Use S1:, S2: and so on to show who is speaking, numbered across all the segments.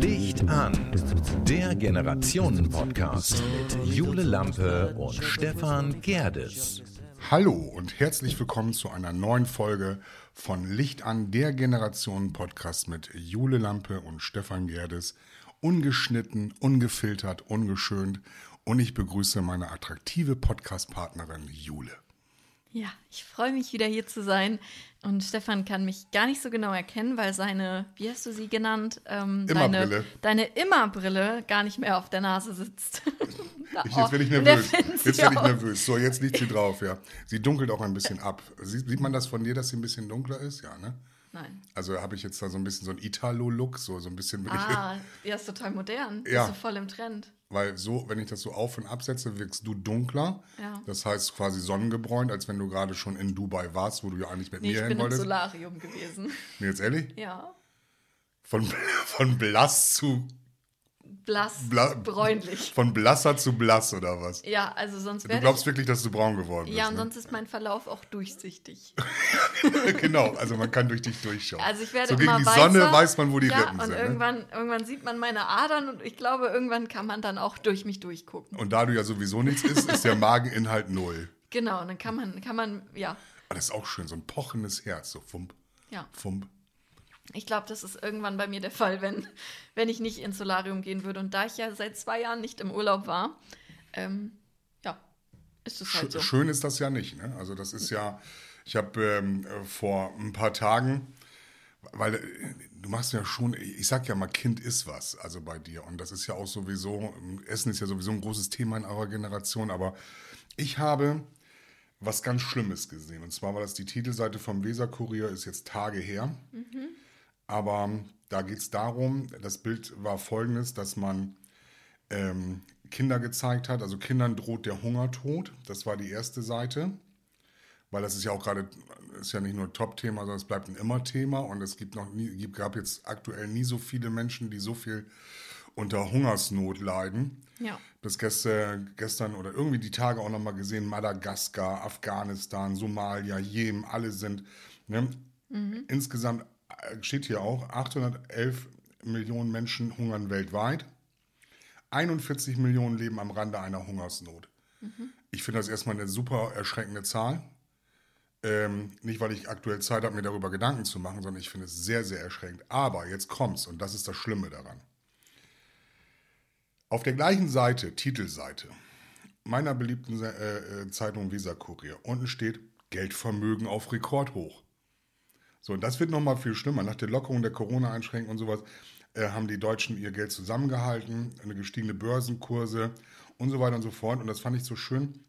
S1: Licht an, der Generationen-Podcast mit Jule Lampe und Stefan Gerdes.
S2: Hallo und herzlich willkommen zu einer neuen Folge von Licht an, der Generationen-Podcast mit Jule Lampe und Stefan Gerdes. Ungeschnitten, ungefiltert, ungeschönt. Und ich begrüße meine attraktive Podcast-Partnerin Jule.
S3: Ja, ich freue mich wieder hier zu sein. Und Stefan kann mich gar nicht so genau erkennen, weil seine, wie hast du sie genannt? Ähm,
S2: Immerbrille.
S3: Deine, deine Immerbrille gar nicht mehr auf der Nase sitzt.
S2: Ich, jetzt werde ich nervös. Jetzt werde ich nervös. So, jetzt liegt sie drauf, ja. Sie dunkelt auch ein bisschen ab. Sie, sieht man das von dir, dass sie ein bisschen dunkler ist? Ja, ne?
S3: Nein.
S2: Also habe ich jetzt da so ein bisschen so einen Italo-Look, so, so ein bisschen,
S3: Ah, ja, ist total modern.
S2: Ja.
S3: Ist so voll im Trend.
S2: Ich, weil so, wenn ich das so auf und absetze, wirkst du dunkler.
S3: Ja.
S2: Das heißt quasi sonnengebräunt, als wenn du gerade schon in Dubai warst, wo du ja eigentlich mit
S3: Nee,
S2: mir
S3: ich
S2: hin
S3: bin im
S2: wolltest.
S3: Solarium gewesen.
S2: Nee, jetzt ehrlich?
S3: Ja.
S2: Von, von blass zu,
S3: Blass,
S2: Bla-
S3: bräunlich.
S2: von blasser zu blass oder was?
S3: Ja, also sonst
S2: Du
S3: wäre
S2: glaubst
S3: ich.
S2: wirklich, dass du braun geworden bist,
S3: Ja, und
S2: ne?
S3: sonst ist mein Verlauf auch durchsichtig.
S2: genau, also man kann durch dich durchschauen.
S3: Also ich werde
S2: so gegen die
S3: weißer.
S2: Sonne weiß man, wo die
S3: ja,
S2: Rippen
S3: und
S2: sind. Ne?
S3: irgendwann, irgendwann sieht man meine Adern und ich glaube, irgendwann kann man dann auch durch mich durchgucken.
S2: Und da du ja sowieso nichts isst, ist der Mageninhalt null.
S3: Genau, und dann kann man, kann man, ja,
S2: Aber das ist auch schön, so ein pochendes Herz, so fump,
S3: ja.
S2: fump.
S3: Ich glaube, das ist irgendwann bei mir der Fall, wenn, wenn ich nicht ins Solarium gehen würde. Und da ich ja seit zwei Jahren nicht im Urlaub war, ähm, ja, ist es halt so.
S2: Schön ist das ja nicht. Ne? Also das ist ja, ich habe ähm, äh, vor ein paar Tagen, weil äh, du machst ja schon, ich sag ja mal, Kind ist was, also bei dir. Und das ist ja auch sowieso, Essen ist ja sowieso ein großes Thema in eurer Generation. Aber ich habe was ganz Schlimmes gesehen. Und zwar war das die Titelseite vom Weser-Kurier, ist jetzt Tage her. Aber da geht es darum, das Bild war folgendes, dass man ähm, Kinder gezeigt hat. Also Kindern droht der Hungertod. Das war die erste Seite. Weil das ist ja auch gerade, ist ja nicht nur Top-Thema, sondern es bleibt ein Immer-Thema. Und es gibt noch nie, gibt, gab jetzt aktuell nie so viele Menschen, die so viel unter Hungersnot leiden.
S3: Ja.
S2: Bis gestern, gestern oder irgendwie die Tage auch nochmal gesehen, Madagaskar, Afghanistan, Somalia, Jemen, alle sind. Ne? Insgesamt äh, steht hier auch, 811 Millionen Menschen hungern weltweit. 41 Millionen leben am Rande einer Hungersnot. Ich finde das erstmal eine super erschreckende Zahl. Ähm, nicht, weil ich aktuell Zeit habe, mir darüber Gedanken zu machen, sondern ich finde es sehr, sehr erschreckend. Aber jetzt kommt's und das ist das Schlimme daran. Auf der gleichen Seite, Titelseite, meiner beliebten äh, äh, Zeitung Visa Kurier, unten steht Geldvermögen auf Rekordhoch. So, und das wird nochmal viel schlimmer. Nach der Lockerung der Corona-Einschränkungen und sowas äh, haben die Deutschen ihr Geld zusammengehalten, eine gestiegene Börsenkurse und so weiter und so fort. Und das fand ich so schön,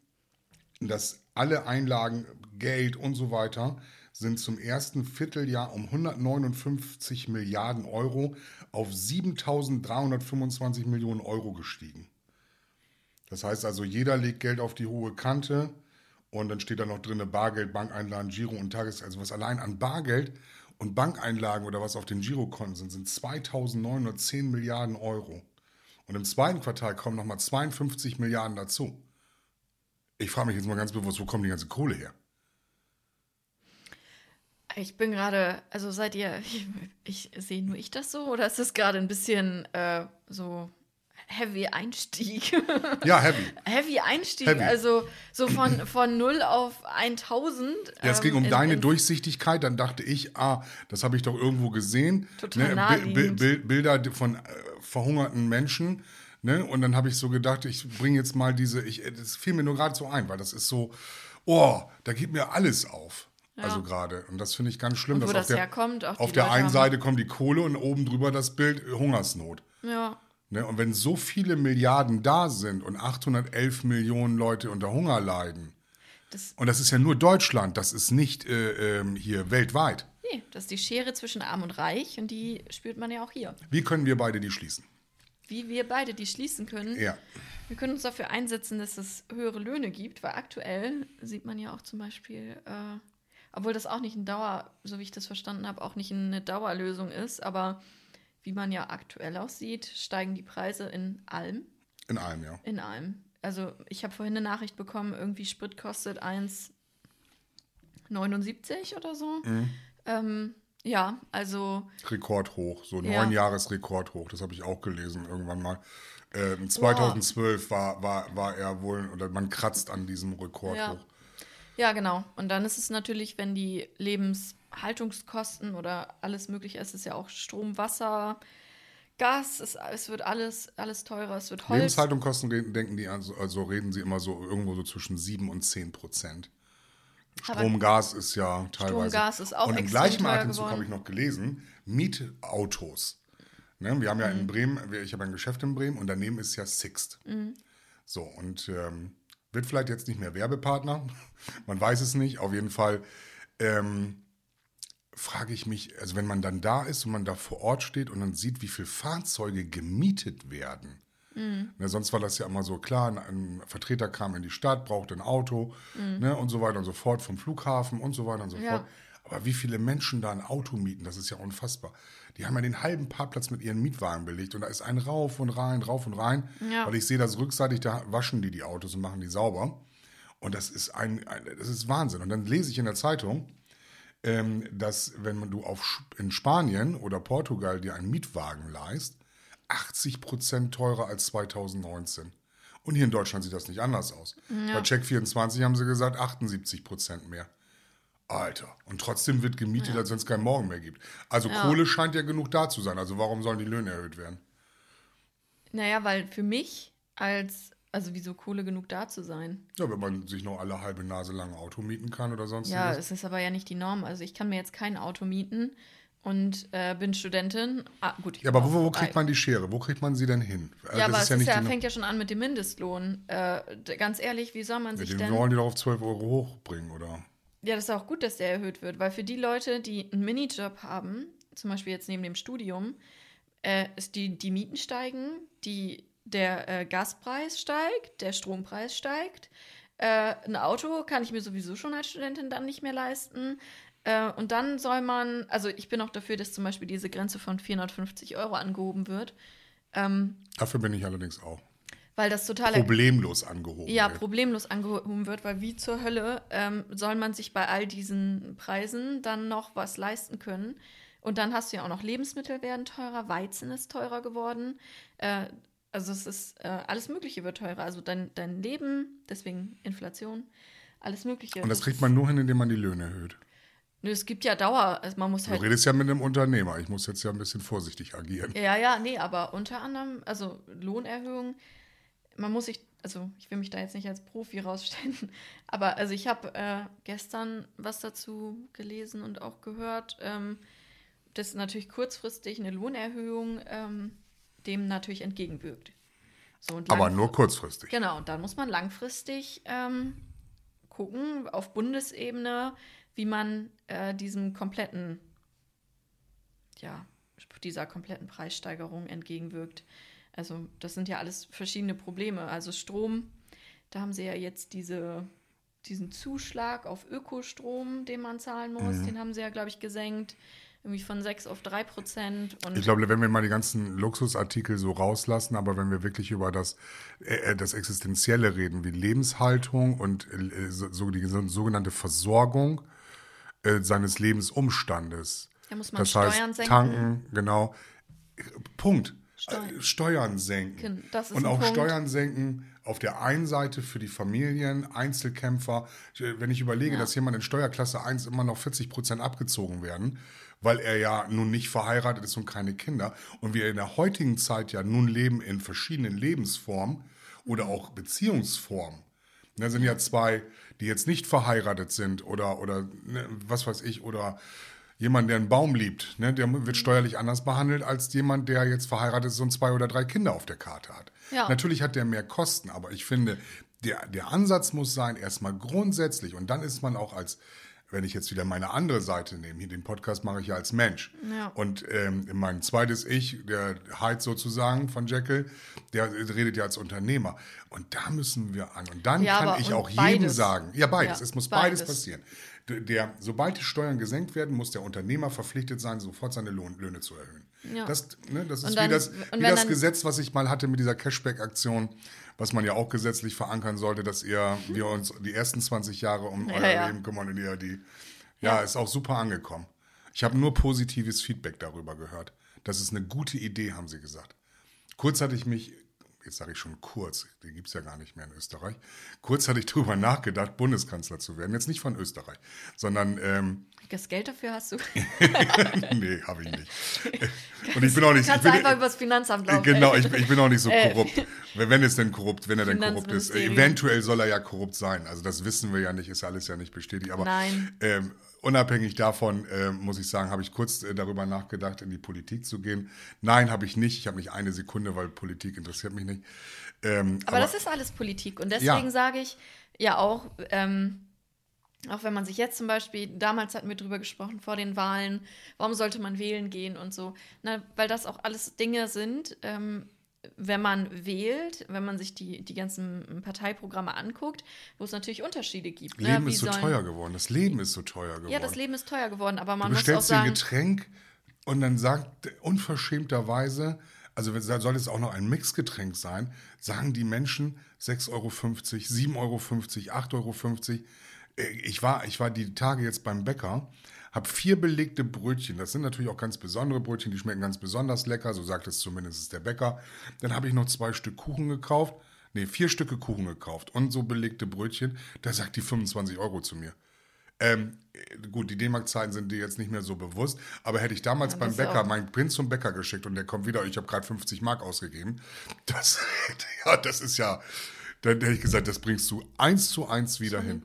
S2: dass alle Einlagen, Geld und so weiter sind zum ersten Vierteljahr um 159 Milliarden Euro auf 7.325 Millionen Euro gestiegen. Das heißt also, jeder legt Geld auf die hohe Kante und dann steht da noch drin Bargeld, Bankeinlagen, Giro und Tages... Also was allein an Bargeld und Bankeinlagen oder was auf den Girokonten sind, sind 2.910 Milliarden Euro. Und im zweiten Quartal kommen nochmal 52 Milliarden dazu. Ich frage mich jetzt mal ganz bewusst, wo kommt die ganze Kohle her?
S3: Ich bin gerade, also seid ihr, ich, ich sehe nur ich das so oder ist das gerade ein bisschen äh, so heavy Einstieg?
S2: Ja, heavy.
S3: heavy Einstieg,
S2: Heavy.
S3: also so von, von 0 auf 1000.
S2: Ja, es ging
S3: ähm,
S2: um
S3: in-
S2: deine
S3: in-
S2: Durchsichtigkeit. Dann dachte ich, ah, das habe ich doch irgendwo gesehen.
S3: Total
S2: ne,
S3: naheliegend.
S2: Bi- Bi- Bilder von äh, verhungerten Menschen. Ne? Und dann habe ich so gedacht, ich bringe jetzt mal diese, ich, äh, das fiel mir nur gerade so ein, weil das ist so, oh, da geht mir alles auf. Also gerade. Und das finde ich ganz schlimm. Dass
S3: das
S2: auf der,
S3: herkommt,
S2: auf der einen Seite kommt die Kohle und oben drüber das Bild äh, Hungersnot.
S3: Ja,
S2: Ne? Und wenn so viele Milliarden da sind und 811 Millionen Leute unter Hunger leiden,
S3: das,
S2: und das ist ja nur Deutschland, das ist nicht äh, ähm, hier weltweit.
S3: nee, das ist die Schere zwischen Arm und Reich und die spürt man ja auch hier.
S2: Wie können wir beide die schließen?
S3: Wie wir beide die schließen können.
S2: Ja.
S3: Wir können uns dafür einsetzen, dass es höhere Löhne gibt, weil aktuell sieht man ja auch zum Beispiel, äh, obwohl das auch nicht ein Dauer, so wie ich das verstanden habe, auch nicht eine Dauerlösung ist, aber wie man ja aktuell auch sieht, steigen die Preise in allem,
S2: In allem, ja.
S3: in allem. also ich habe vorhin eine Nachricht bekommen, irgendwie Sprit kostet 1,79 oder so.
S2: Mhm.
S3: Ähm, ja, also
S2: Rekordhoch, so
S3: Ja.
S2: neun Jahres Rekordhoch, das habe ich auch gelesen irgendwann mal. Ähm, 2012 war, war, war er wohl, oder man kratzt an diesem Rekordhoch.
S3: Ja. Ja, genau. Und dann ist es natürlich, wenn die Lebenshaltungskosten oder alles mögliche es ist ja auch Strom, Wasser, Gas, es, es wird alles, alles teurer, es wird Holz.
S2: Lebenshaltung kosten, reden- denken die, also, also reden sie immer so irgendwo so zwischen 7 und 10 Prozent. Strom, Gas ist ja teilweise.
S3: Gas ist auch
S2: Und im gleichen Atemzug habe ich noch gelesen, Mietautos. Ne, wir haben ja
S3: Mhm.
S2: in Bremen, ich habe ein Geschäft in Bremen und daneben ist ja Sixt.
S3: Mhm.
S2: So, und ähm, wird vielleicht jetzt nicht mehr Werbepartner, man weiß es nicht, auf jeden Fall. Ähm, frage ich mich, also wenn man dann da ist und man da vor Ort steht und dann sieht, wie viele Fahrzeuge gemietet werden. Ne, sonst war das ja immer so klar, ein, ein Vertreter kam in die Stadt, brauchte ein Auto ne, und so weiter und so fort vom Flughafen und so weiter und so
S3: Ja.
S2: fort. Aber wie viele Menschen da ein Auto mieten, das ist ja unfassbar. Die haben ja den halben Parkplatz mit ihren Mietwagen belegt und da ist ein rauf und rein, rauf und rein.
S3: Ja.
S2: Weil ich sehe das rückseitig, da waschen die die Autos und machen die sauber. Und das ist ein, ein das ist Wahnsinn. Und dann lese ich in der Zeitung, ähm, dass wenn man du auf, in Spanien oder Portugal dir einen Mietwagen leist, 80 Prozent teurer als 2019. Und hier in Deutschland sieht das nicht anders aus. Bei Check24 haben sie gesagt 78 Prozent mehr. Alter. Und trotzdem wird gemietet, als wenn es keinen Morgen mehr gibt. Also Kohle scheint ja genug da zu sein. Also warum sollen die Löhne erhöht werden?
S3: Naja, weil für mich als, also wieso Kohle genug da zu sein?
S2: Ja, wenn man sich noch alle halbe Nase lang Auto mieten kann oder sonst
S3: Ja, es ist aber ja nicht die Norm. Also ich kann mir jetzt kein Auto mieten und äh, bin Studentin. Ah, gut.
S2: Ja, aber wo, wo kriegt man die Schere? Wo kriegt man sie denn hin? Also
S3: Ja,
S2: das
S3: aber es ist ja,
S2: die-
S3: fängt ja schon an mit dem Mindestlohn. Äh, ganz ehrlich, wie soll man
S2: Ja,
S3: sich
S2: den
S3: denn...
S2: wollen die doch auf 12 Euro hochbringen, oder?
S3: Ja, das ist auch gut, dass der erhöht wird, weil für die Leute, die einen Minijob haben, zum Beispiel jetzt neben dem Studium, äh, ist die, die Mieten steigen, die, der äh, Gaspreis steigt, der Strompreis steigt. Äh, ein Auto kann ich mir sowieso schon als Studentin dann nicht mehr leisten. Äh, und dann soll man, also ich bin auch dafür, dass zum Beispiel diese Grenze von 450 Euro angehoben wird, ähm,
S2: Dafür bin ich allerdings auch.
S3: weil das total
S2: Problemlos angehoben.
S3: ja,
S2: wird.
S3: problemlos angehoben wird, weil wie zur Hölle ähm, soll man sich bei all diesen Preisen dann noch was leisten können? Und dann hast du ja auch noch Lebensmittel werden teurer, Weizen ist teurer geworden. Äh, also es ist, äh, alles Mögliche wird teurer. Also dein, dein Leben, deswegen Inflation, alles Mögliche.
S2: Und das kriegt man nur hin, indem man die Löhne erhöht.
S3: Nö, es gibt ja Dauer, also man muss
S2: Du
S3: halt
S2: redest ja mit einem Unternehmer. Ich muss jetzt ja ein bisschen vorsichtig agieren.
S3: Ja, ja, nee, aber unter anderem, also Lohnerhöhung, man muss sich, also ich will mich da jetzt nicht als Profi rausstellen, aber also ich habe äh, gestern was dazu gelesen und auch gehört, ähm, dass natürlich kurzfristig eine Lohnerhöhung ähm, dem natürlich entgegenwirkt. So,
S2: Aber nur kurzfristig.
S3: Genau, und dann muss man langfristig ähm, gucken, auf Bundesebene, wie man äh, diesem kompletten, ja, dieser kompletten Preissteigerung entgegenwirkt. Also, das sind ja alles verschiedene Probleme. Also Strom, da haben sie ja jetzt diese, diesen Zuschlag auf Ökostrom, den man zahlen muss,
S2: Mhm.
S3: den haben sie ja, glaube ich, gesenkt. Irgendwie von 6 auf 3 Prozent.
S2: Ich glaube, wenn wir mal die ganzen Luxusartikel so rauslassen, aber wenn wir wirklich über das, äh, das Existenzielle reden, wie Lebenshaltung und äh, so, die so- sogenannte Versorgung äh, seines Lebensumstandes.
S3: Da muss man
S2: das
S3: Steuern
S2: heißt,
S3: senken.
S2: tanken, genau. Punkt.
S3: Steuern.
S2: Äh, Steuern senken.
S3: Ist
S2: und auch
S3: Punkt.
S2: Steuern senken auf der einen Seite für die Familien, Einzelkämpfer. Wenn ich überlege,
S3: Ja.
S2: dass jemand in Steuerklasse 1 immer noch 40 Prozent abgezogen werden, weil er ja nun nicht verheiratet ist und keine Kinder. Und wir in der heutigen Zeit ja nun leben in verschiedenen Lebensformen oder auch Beziehungsformen. Da sind ja zwei, die jetzt nicht verheiratet sind oder, oder ne, was weiß ich, oder jemand, der einen Baum liebt, ne, der wird steuerlich anders behandelt als jemand, der jetzt verheiratet ist und zwei oder drei Kinder auf der Karte hat.
S3: Ja.
S2: Natürlich hat der mehr Kosten, aber ich finde, der, der Ansatz muss sein, erstmal grundsätzlich und dann ist man auch als, wenn ich jetzt wieder meine andere Seite nehme, hier den Podcast mache ich ja als Mensch.
S3: Ja.
S2: Und ähm, mein zweites Ich, der Hyde sozusagen von Jekyll, der redet ja als Unternehmer. Und da müssen wir an. Und dann
S3: Ja,
S2: kann ich auch jedem sagen, ja beides,
S3: Ja,
S2: es muss beides,
S3: beides.
S2: passieren. Der, sobald die Steuern gesenkt werden, muss der Unternehmer verpflichtet sein, sofort seine Lohn, Löhne zu erhöhen.
S3: Ja.
S2: Das, ne, das ist
S3: dann-
S2: wie das, wie das
S3: dann-
S2: Gesetz, was ich mal hatte mit dieser Cashback-Aktion, was man ja auch gesetzlich verankern sollte, dass ihr, wir uns die ersten 20 Jahre um
S3: Ja,
S2: euer
S3: ja.
S2: Leben kümmern und ihr die. Ja. ist auch super angekommen. Ich habe nur positives Feedback darüber gehört. Das ist eine gute Idee, haben sie gesagt. Kurz hatte ich mich, jetzt sage ich schon kurz, den gibt es ja gar nicht mehr in Österreich. Kurz hatte ich darüber nachgedacht, Bundeskanzler zu werden. Jetzt nicht von Österreich, sondern ähm,
S3: Das Geld dafür hast du.
S2: nee, habe ich nicht. Und ich bin auch nicht. Ich
S3: Kannst
S2: bin,
S3: du einfach übers Finanzamt laufen.
S2: Genau, ich, ich bin auch nicht so
S3: Äh,
S2: korrupt. Wenn es denn korrupt, wenn er denn korrupt ist. Eventuell soll er ja korrupt sein. Also das wissen wir ja nicht, ist alles ja nicht bestätigt. Aber
S3: Nein.
S2: Ähm, unabhängig davon, ähm, muss ich sagen, habe ich kurz äh, darüber nachgedacht, in die Politik zu gehen. Nein, habe ich nicht. Ich habe nicht eine Sekunde, weil Politik interessiert mich nicht. Ähm,
S3: Aber, das ist alles Politik. Und deswegen
S2: Ja.
S3: sage ich ja auch, ähm, auch wenn man sich jetzt zum Beispiel, damals hatten wir drüber gesprochen vor den Wahlen, warum sollte man wählen gehen und so. Na, weil das auch alles Dinge sind, ähm, wenn man wählt, wenn man sich die, die ganzen Parteiprogramme anguckt, wo es natürlich Unterschiede gibt. ne?
S2: Leben
S3: Wie
S2: ist so teuer geworden. Das Leben ist so teuer geworden.
S3: Ja, das Leben ist teuer geworden, aber man
S2: Du
S3: muss auch
S2: bestellst dir ein
S3: sagen,
S2: Getränk und dann sagt unverschämterweise, also soll es auch noch ein Mixgetränk sein, sagen die Menschen 6,50 Euro, 7,50 Euro, 8,50 Euro. Äh, Ich war, ich war die Tage jetzt beim Bäcker, habe vier belegte Brötchen. Das sind natürlich auch ganz besondere Brötchen, die schmecken ganz besonders lecker, so sagt es zumindest der Bäcker. Dann habe ich noch zwei Stück Kuchen gekauft. Nee, vier Stücke Kuchen gekauft und so belegte Brötchen. Da sagt die 25 Euro zu mir. Ähm, gut, die D-Mark-Zeiten sind dir jetzt nicht mehr so bewusst, aber hätte ich damals
S3: Ja,
S2: beim Bäcker meinen Prinz zum Bäcker geschickt und der kommt wieder, ich habe gerade 50 Mark ausgegeben, das, ja, das ist ja, dann hätte ich gesagt, das bringst du eins zu eins wieder hin.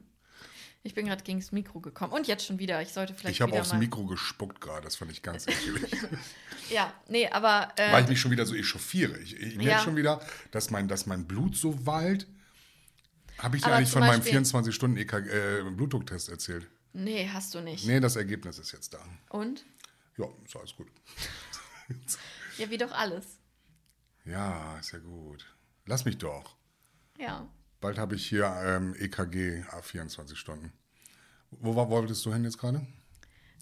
S3: Ich bin gerade gegen das Mikro gekommen und jetzt schon wieder. Ich sollte vielleicht
S2: Ich habe aufs
S3: mal.
S2: Mikro gespuckt gerade, das fand ich ganz ekelig.
S3: Ja, nee, aber äh,
S2: Weil ich mich schon wieder so echauffiere. Ich, ich merke
S3: Ja.
S2: schon wieder, dass mein, dass mein Blut so wallt. Habe ich dir
S3: Aber
S2: eigentlich von meinem
S3: Beispiel-
S2: 24-Stunden-Blutdrucktest äh, Blutdrucktest erzählt?
S3: nee, hast du nicht.
S2: Nee, das Ergebnis ist jetzt da.
S3: Und?
S2: Ja, ist alles gut.
S3: Ja, wie doch alles.
S2: Ja, ist ja gut. Lass mich doch.
S3: Ja.
S2: Bald habe ich hier ähm, EKG a 24 Stunden. Wo war, wolltest du hin jetzt gerade?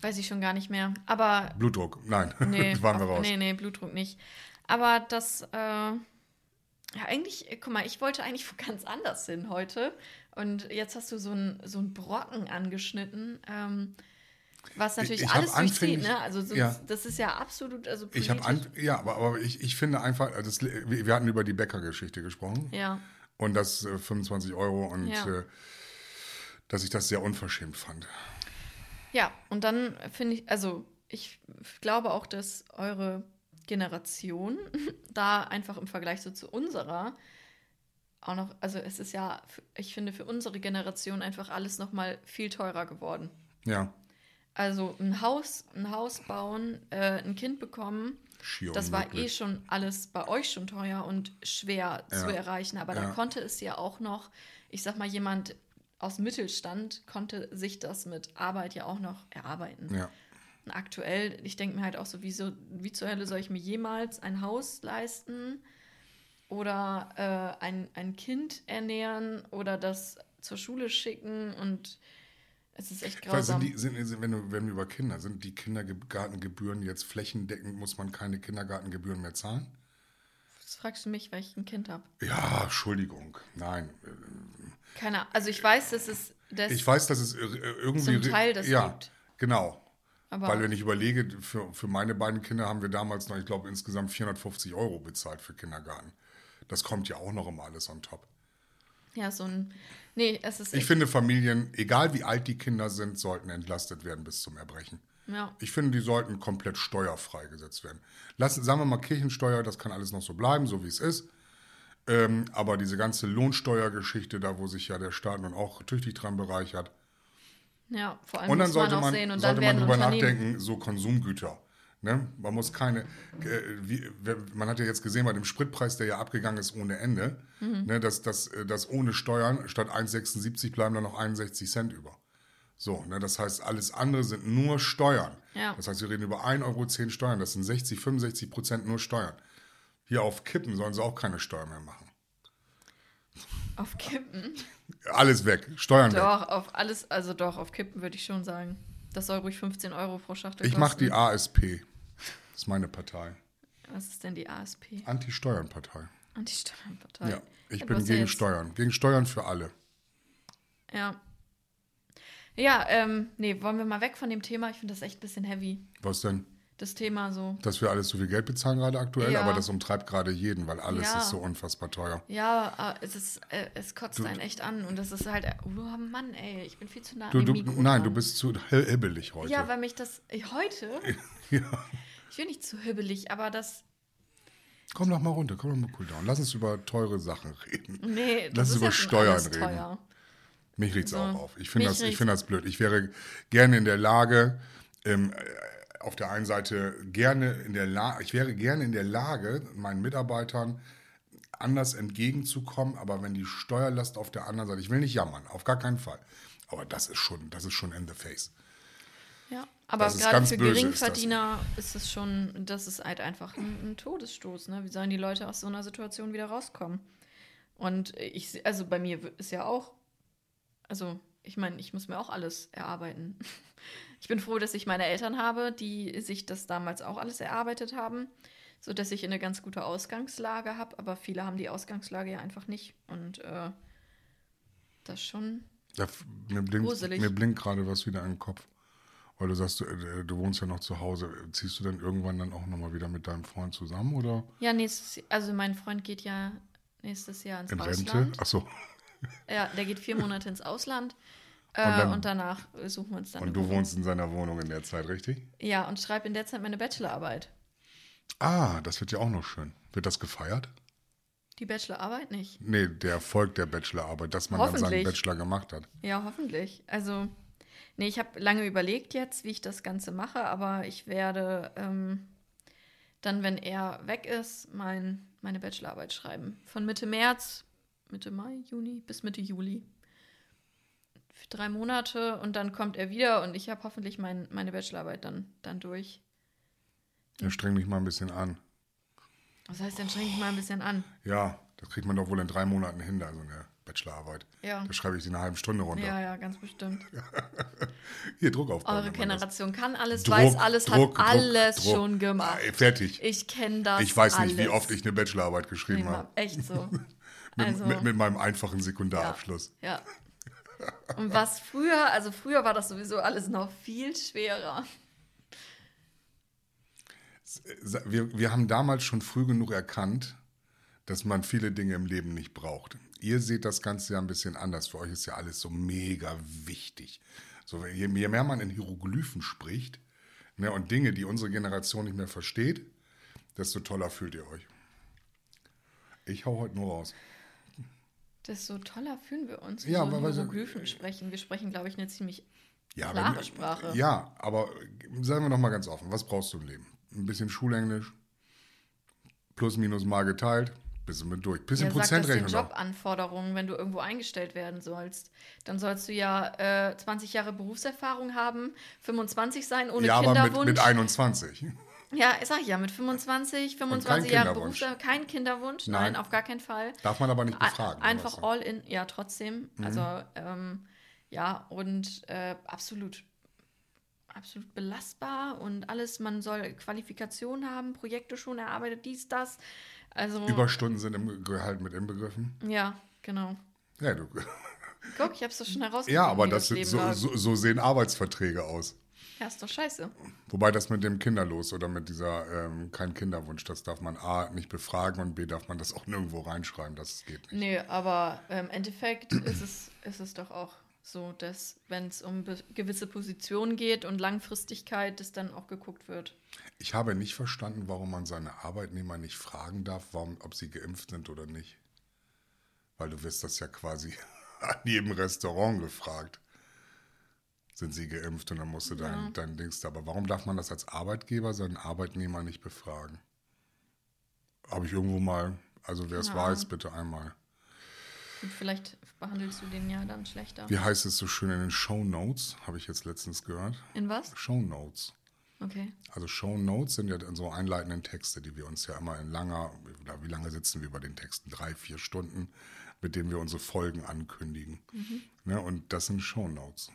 S3: Weiß ich schon gar nicht mehr. Aber
S2: Blutdruck. Nein,
S3: nee,
S2: waren wir raus.
S3: nee, nee, Blutdruck nicht. Aber das, äh, ja, eigentlich, guck mal, ich wollte eigentlich wo ganz anders hin heute. Und jetzt hast du so einen so einen Brocken angeschnitten, ähm, was natürlich
S2: ich hab
S3: alles durchzieht, ne? Also so,
S2: ja.
S3: das ist ja absolut, also
S2: Ich habe
S3: politisch-
S2: ja, aber, aber ich, ich finde einfach, also das, wir wir hatten über die Bäckergeschichte gesprochen
S3: Ja,
S2: und das äh, 25 Euro und
S3: Ja.
S2: äh, dass ich das sehr unverschämt fand.
S3: ja, und dann finde ich, also ich glaube auch, dass eure Generation da einfach im Vergleich so zu unserer auch noch, also es ist ja, ich finde für unsere Generation einfach alles noch mal viel teurer geworden.
S2: Ja,
S3: Also ein Haus, ein Haus bauen, äh, ein Kind bekommen,
S2: schier
S3: das war eh schon alles bei euch schon teuer und schwer zu
S2: Ja.
S3: erreichen. Aber
S2: Ja.
S3: da konnte es ja auch noch, ich sag mal, jemand aus Mittelstand konnte sich das mit Arbeit ja auch noch erarbeiten.
S2: Ja,
S3: Und aktuell, ich denke mir halt auch so, wie, so, wie zur Hölle soll ich mir jemals ein Haus leisten oder äh, ein, ein Kind ernähren oder das zur Schule schicken und es ist echt
S2: Weil sind
S3: grausam.
S2: die, sind, wenn, du, wenn wir über Kinder sind, die Kindergartengebühren jetzt flächendeckend, muss man keine Kindergartengebühren mehr zahlen?
S3: Das fragst du mich, weil ich ein Kind habe.
S2: Ja, Entschuldigung. Nein.
S3: Keine Ahnung. Also ich weiß, dass es das
S2: Ich weiß, dass es ir- irgendwie.
S3: Zum Teil das
S2: ja,
S3: gibt.
S2: Genau.
S3: aber
S2: Weil wenn ich überlege, für, für meine beiden Kinder haben wir damals noch, ich glaube, insgesamt 450 Euro bezahlt für Kindergarten. Das kommt ja auch noch immer alles on top.
S3: Ja so ein nee, es ist
S2: Ich finde, Familien, egal wie alt die Kinder sind, sollten entlastet werden bis zum Erbrechen.
S3: ja,
S2: Ich finde, die sollten komplett steuerfrei gesetzt werden. Lassen, sagen wir mal Kirchensteuer, das kann alles noch so bleiben, so wie es ist. Ähm, aber diese ganze Lohnsteuergeschichte, da wo sich ja der Staat nun auch tüchtig dran bereichert.
S3: ja, vor allem
S2: Und dann
S3: muss man
S2: sollte
S3: auch
S2: man,
S3: sehen und
S2: sollte
S3: dann
S2: man
S3: werden
S2: drüber nachdenken, so Konsumgüter. Ne? Man muss keine, äh, wie, man hat ja jetzt gesehen bei dem Spritpreis, der ja abgegangen ist ohne Ende,
S3: Mhm.
S2: ne, dass, dass, äh, dass ohne Steuern statt 1,76 bleiben dann noch 61 Cent über. So, ne, das heißt, alles andere sind nur Steuern.
S3: Ja.
S2: Das heißt, wir reden über 1,10 Euro Steuern, das sind 60, 65 Prozent nur Steuern. Hier auf Kippen sollen sie auch keine Steuern mehr machen.
S3: auf Kippen.
S2: Alles weg, Steuern weg.
S3: Doch, auf alles, also doch, auf Kippen würde ich schon sagen. Das soll ruhig 15 Euro pro Schachtel
S2: Ich mache
S3: kosten.
S2: die ASP. Das ist meine Partei.
S3: Was ist denn die ASP?
S2: Anti-Steuern-Partei.
S3: Anti-Steuerpartei.
S2: Ja, ich
S3: Ja, du
S2: bin
S3: ja
S2: gegen
S3: jetzt-
S2: Steuern. Gegen Steuern für alle.
S3: Ja. Ja, ähm, nee, wollen wir mal weg von dem Thema? Ich finde das echt ein bisschen heavy.
S2: Was denn?
S3: Das Thema so.
S2: Dass wir alles so viel Geld bezahlen gerade aktuell,
S3: Ja.
S2: aber das umtreibt gerade jeden, weil alles
S3: Ja.
S2: ist so unfassbar teuer.
S3: Ja, äh, es ist, äh, es kotzt einen echt an und das ist halt, oh Mann, ey, ich bin viel zu nah
S2: Du,
S3: an
S2: du, nein,
S3: dran.
S2: du bist zu hibbelig heute.
S3: Ja, weil mich das, äh, heute?
S2: Ja.
S3: Ich bin nicht zu hibbelig, aber das,
S2: Komm doch mal runter, komm doch mal cool down. Lass uns über teure Sachen reden.
S3: nee,
S2: Lass
S3: das
S2: uns
S3: ist
S2: über Steuern reden.
S3: teuer.
S2: Mich riecht's
S3: So.
S2: auch auf. Ich finde das, ich find das blöd. Ich wäre gerne in der Lage, ähm, äh, auf der einen Seite gerne in der Lage, ich wäre gerne in der Lage, meinen Mitarbeitern anders entgegenzukommen, aber wenn die Steuerlast auf der anderen Seite, ich will nicht jammern, auf gar keinen Fall. Aber das ist schon, das ist schon in the face.
S3: Ja, aber gerade für
S2: böse, ist das.
S3: Geringverdiener ist es schon, das ist halt einfach ein, ein Todesstoß. Ne? Wie sollen die Leute aus so einer Situation wieder rauskommen? Und ich, also bei mir ist ja auch, also ich meine, ich muss mir auch alles erarbeiten. Ich bin froh, dass ich meine Eltern habe, die sich das damals auch alles erarbeitet haben, sodass ich eine ganz gute Ausgangslage habe. Aber viele haben die Ausgangslage ja einfach nicht. Und äh, das schon
S2: Ja, mir blinkt,
S3: Gruselig.
S2: mir blinkt gerade was wieder in den Kopf. Weil du sagst, du, äh, du wohnst ja noch zu Hause. Ziehst du dann irgendwann dann auch nochmal wieder mit deinem Freund zusammen oder
S3: Ja, nächstes also mein Freund geht ja nächstes Jahr ins
S2: in
S3: Ausland.
S2: Rente? Achso.
S3: Ja, der geht vier Monate ins Ausland. Äh,
S2: dann-
S3: und, danach äh, suchen wir uns dann.
S2: Und du wohnst in seiner Wohnung in der Zeit, richtig?
S3: Ja, und schreibe in der Zeit meine Bachelorarbeit.
S2: Ah, das wird ja auch noch schön. Wird das gefeiert?
S3: Die Bachelorarbeit nicht.
S2: Nee, der Erfolg der Bachelorarbeit, dass man dann seinen. Bachelor gemacht hat.
S3: Ja, hoffentlich. Also, nee, ich habe lange überlegt jetzt, wie ich das Ganze mache, aber ich werde ähm, dann, wenn er weg ist, mein, meine Bachelorarbeit schreiben. Von Mitte März, Mitte Mai, Juni bis Mitte Juli. Für drei Monate und dann kommt er wieder und ich habe hoffentlich mein, meine Bachelorarbeit dann, dann durch.
S2: Ja, streng dich mal ein bisschen an.
S3: Was heißt denn, streng dich mal ein bisschen an?
S2: Ja, das kriegt man doch wohl in drei Monaten hin, da so eine Bachelorarbeit.
S3: Ja.
S2: Da schreibe ich sie in einer halben Stunde runter.
S3: Ja, ja, ganz bestimmt.
S2: Hier, Druck aufbauen.
S3: Eure. Generation kann alles,
S2: Druck,
S3: weiß alles,
S2: Druck,
S3: hat alles
S2: Druck.
S3: schon gemacht.
S2: Fertig.
S3: Ich kenne das.
S2: Ich weiß nicht, wie oft ich eine Bachelorarbeit geschrieben
S3: Nee,
S2: habe.
S3: Echt so.
S2: Mit,
S3: Also,
S2: mit, mit meinem einfachen Sekundarabschluss.
S3: ja. Und was früher, also früher war das sowieso alles noch viel schwerer.
S2: Wir, wir haben damals schon früh genug erkannt, dass man viele Dinge im Leben nicht braucht. Ihr seht das Ganze ja ein bisschen anders. Für euch ist ja alles so mega wichtig. So, je, mehr man in Hieroglyphen spricht ne, und Dinge, die unsere Generation nicht mehr versteht, desto toller fühlt ihr euch. Ich hau heute nur raus.
S3: Desto toller fühlen wir uns,
S2: Ja,
S3: wenn wir Hieroglyphen sprechen. Wir sprechen, glaube ich, eine ziemlich
S2: Ja,
S3: klare
S2: wenn-
S3: Sprache.
S2: Ja, aber sagen wir doch mal ganz offen, was brauchst du im Leben? Ein bisschen Schulenglisch, plus minus mal geteilt, bist du mit durch. Bisschen
S3: Ja, sag das den
S2: Prozentrechnung.
S3: Jobanforderungen, wenn du irgendwo eingestellt werden sollst. Dann sollst du ja äh, 20 Jahre Berufserfahrung haben, 25 sein, ohne
S2: Ja, aber mit,
S3: Kinderwunsch.
S2: mit 21.
S3: ja, ich sag ja, mit 25, 25
S2: kein
S3: Jahre
S2: Kinderwunsch.
S3: Berufserfahrung, kein Kinderwunsch,
S2: Nein.
S3: nein, auf gar keinen Fall.
S2: Darf man aber nicht befragen.
S3: Einfach all in, ja, trotzdem.
S2: Mhm.
S3: Also, ähm, ja, und äh, absolut, absolut belastbar und alles. Man soll Qualifikationen haben, Projekte schon erarbeitet, dies, das. Also,
S2: Überstunden sind im Gehalt mit inbegriffen.
S3: ja, genau.
S2: Ja, du,
S3: Guck, ich hab's doch schon herausgefunden.
S2: ja aber das sind, so, so, so sehen Arbeitsverträge aus.
S3: Ja, ist doch scheiße.
S2: Wobei das mit dem Kinderlos oder mit dieser ähm, kein Kinderwunsch, das darf man A nicht befragen und B darf man das auch nirgendwo reinschreiben, das geht nicht.
S3: Nee, aber im Endeffekt ist es, ist es doch auch so, dass wenn es um gewisse Positionen geht und Langfristigkeit, dass dann auch geguckt wird.
S2: Ich habe nicht verstanden, warum man seine Arbeitnehmer nicht fragen darf, warum, ob sie geimpft sind oder nicht. Weil du wirst das ja quasi an jedem Restaurant gefragt. Sind sie geimpft und dann musst du dein, dein Dings da. Aber warum darf man das als Arbeitgeber seinen Arbeitnehmer nicht befragen? Habe ich irgendwo mal, also wer es
S3: Keine
S2: weiß, bitte einmal.
S3: Vielleicht behandelst du den ja dann schlechter.
S2: Wie heißt es so schön in den Show Notes? Habe ich jetzt letztens gehört.
S3: In was?
S2: Show Notes.
S3: Okay.
S2: Also Show Notes sind ja so einleitenden Texte, die wir uns ja immer in langer, oder wie lange sitzen wir bei den Texten? Drei, vier Stunden, mit denen wir unsere Folgen ankündigen. Ne, und das sind Show Notes.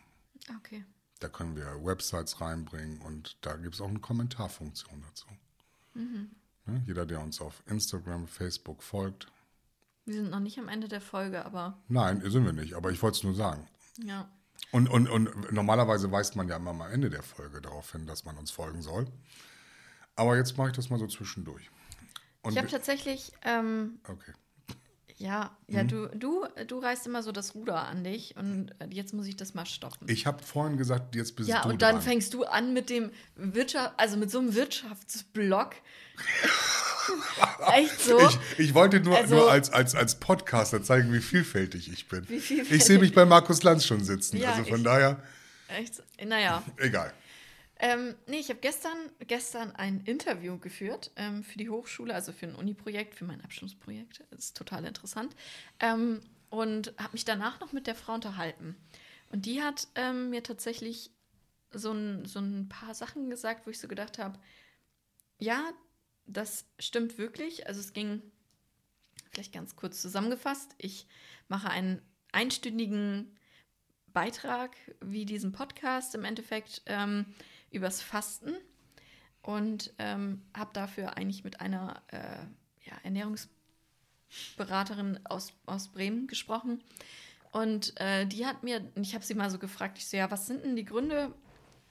S3: Okay.
S2: Da können wir Websites reinbringen und da gibt es auch eine Kommentarfunktion dazu. Ne? Jeder, der uns auf Instagram, Facebook folgt.
S3: Wir sind noch nicht am Ende der Folge, aber
S2: Nein, sind wir nicht, aber ich wollte es nur sagen.
S3: ja.
S2: Und, und, und normalerweise weist man ja immer am Ende der Folge darauf hin, dass man uns folgen soll. Aber jetzt mache ich das mal so zwischendurch. Und
S3: Ich habe tatsächlich, ähm,
S2: okay.
S3: ja,
S2: Mhm.
S3: ja, du, du, du reißt immer so das Ruder an dich und äh, jetzt muss ich das mal stoppen.
S2: Ich habe vorhin gesagt, jetzt bist
S3: ja,
S2: du
S3: und dann
S2: dran.
S3: fängst du an mit dem Wirtschaft, also mit so einem Wirtschaftsblock. Echt so?
S2: Ich, ich wollte nur,
S3: Also-
S2: nur als, als, als Podcaster zeigen, wie vielfältig ich bin.
S3: Vielfältig.
S2: Ich sehe mich bei Markus Lanz schon sitzen.
S3: Ja,
S2: also von
S3: ich-
S2: daher,
S3: Echt? Naja.
S2: egal.
S3: Ähm, nee, ich habe gestern, gestern ein Interview geführt ähm, für die Hochschule, also für ein Uni-Projekt, für mein Abschlussprojekt. Das ist total interessant. Ähm, und habe mich danach noch mit der Frau unterhalten. Und die hat ähm, mir tatsächlich so ein, so ein paar Sachen gesagt, wo ich so gedacht habe, ja, das stimmt wirklich. Also es ging, vielleicht ganz kurz zusammengefasst, ich mache einen einstündigen Beitrag wie diesen Podcast im Endeffekt ähm, übers Fasten und ähm, habe dafür eigentlich mit einer äh, ja, Ernährungsberaterin aus, aus Bremen gesprochen. Und äh, die hat mir, ich habe sie mal so gefragt, ich so, ja, was sind denn die Gründe,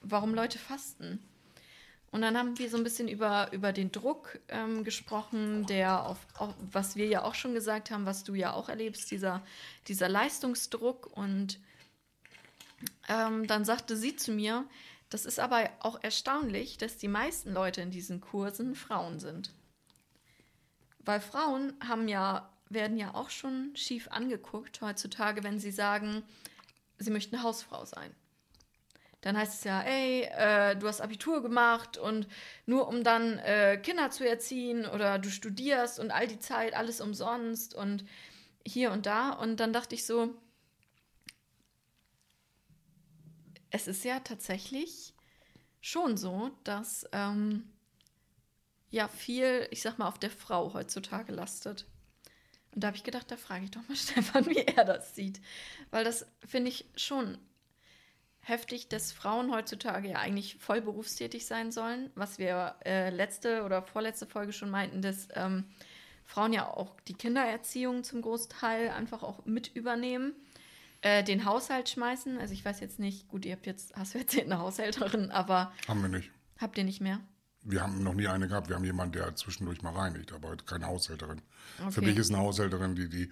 S3: warum Leute fasten? Und dann haben wir so ein bisschen über, über den Druck ähm, gesprochen, der auf, auf, was wir ja auch schon gesagt haben, was du ja auch erlebst, dieser, dieser Leistungsdruck. Und ähm, dann sagte sie zu mir, das ist aber auch erstaunlich, dass die meisten Leute in diesen Kursen Frauen sind. Weil Frauen haben ja, werden ja auch schon schief angeguckt heutzutage, wenn sie sagen, sie möchten Hausfrau sein. Dann heißt es ja, ey, äh, du hast Abitur gemacht und nur um dann äh, Kinder zu erziehen oder du studierst und all die Zeit, alles umsonst und hier und da. Und dann dachte ich so, es ist ja tatsächlich schon so, dass ähm, ja viel, ich sag mal, auf der Frau heutzutage lastet. Und da habe ich gedacht, da frage ich doch mal Stefan, wie er das sieht. Weil das finde ich schon heftig, dass Frauen heutzutage ja eigentlich voll berufstätig sein sollen, was wir äh, letzte oder vorletzte Folge schon meinten, dass ähm, Frauen ja auch die Kindererziehung zum Großteil einfach auch mit übernehmen, äh, den Haushalt schmeißen. Also ich weiß jetzt nicht, gut, ihr habt jetzt, hast du erzählt, eine Haushälterin, aber
S2: Haben wir nicht.
S3: habt ihr nicht mehr?
S2: Wir haben noch nie eine gehabt. Wir haben jemanden, der zwischendurch mal reinigt, aber keine Haushälterin. Für
S3: Okay.
S2: mich ist eine Haushälterin, die die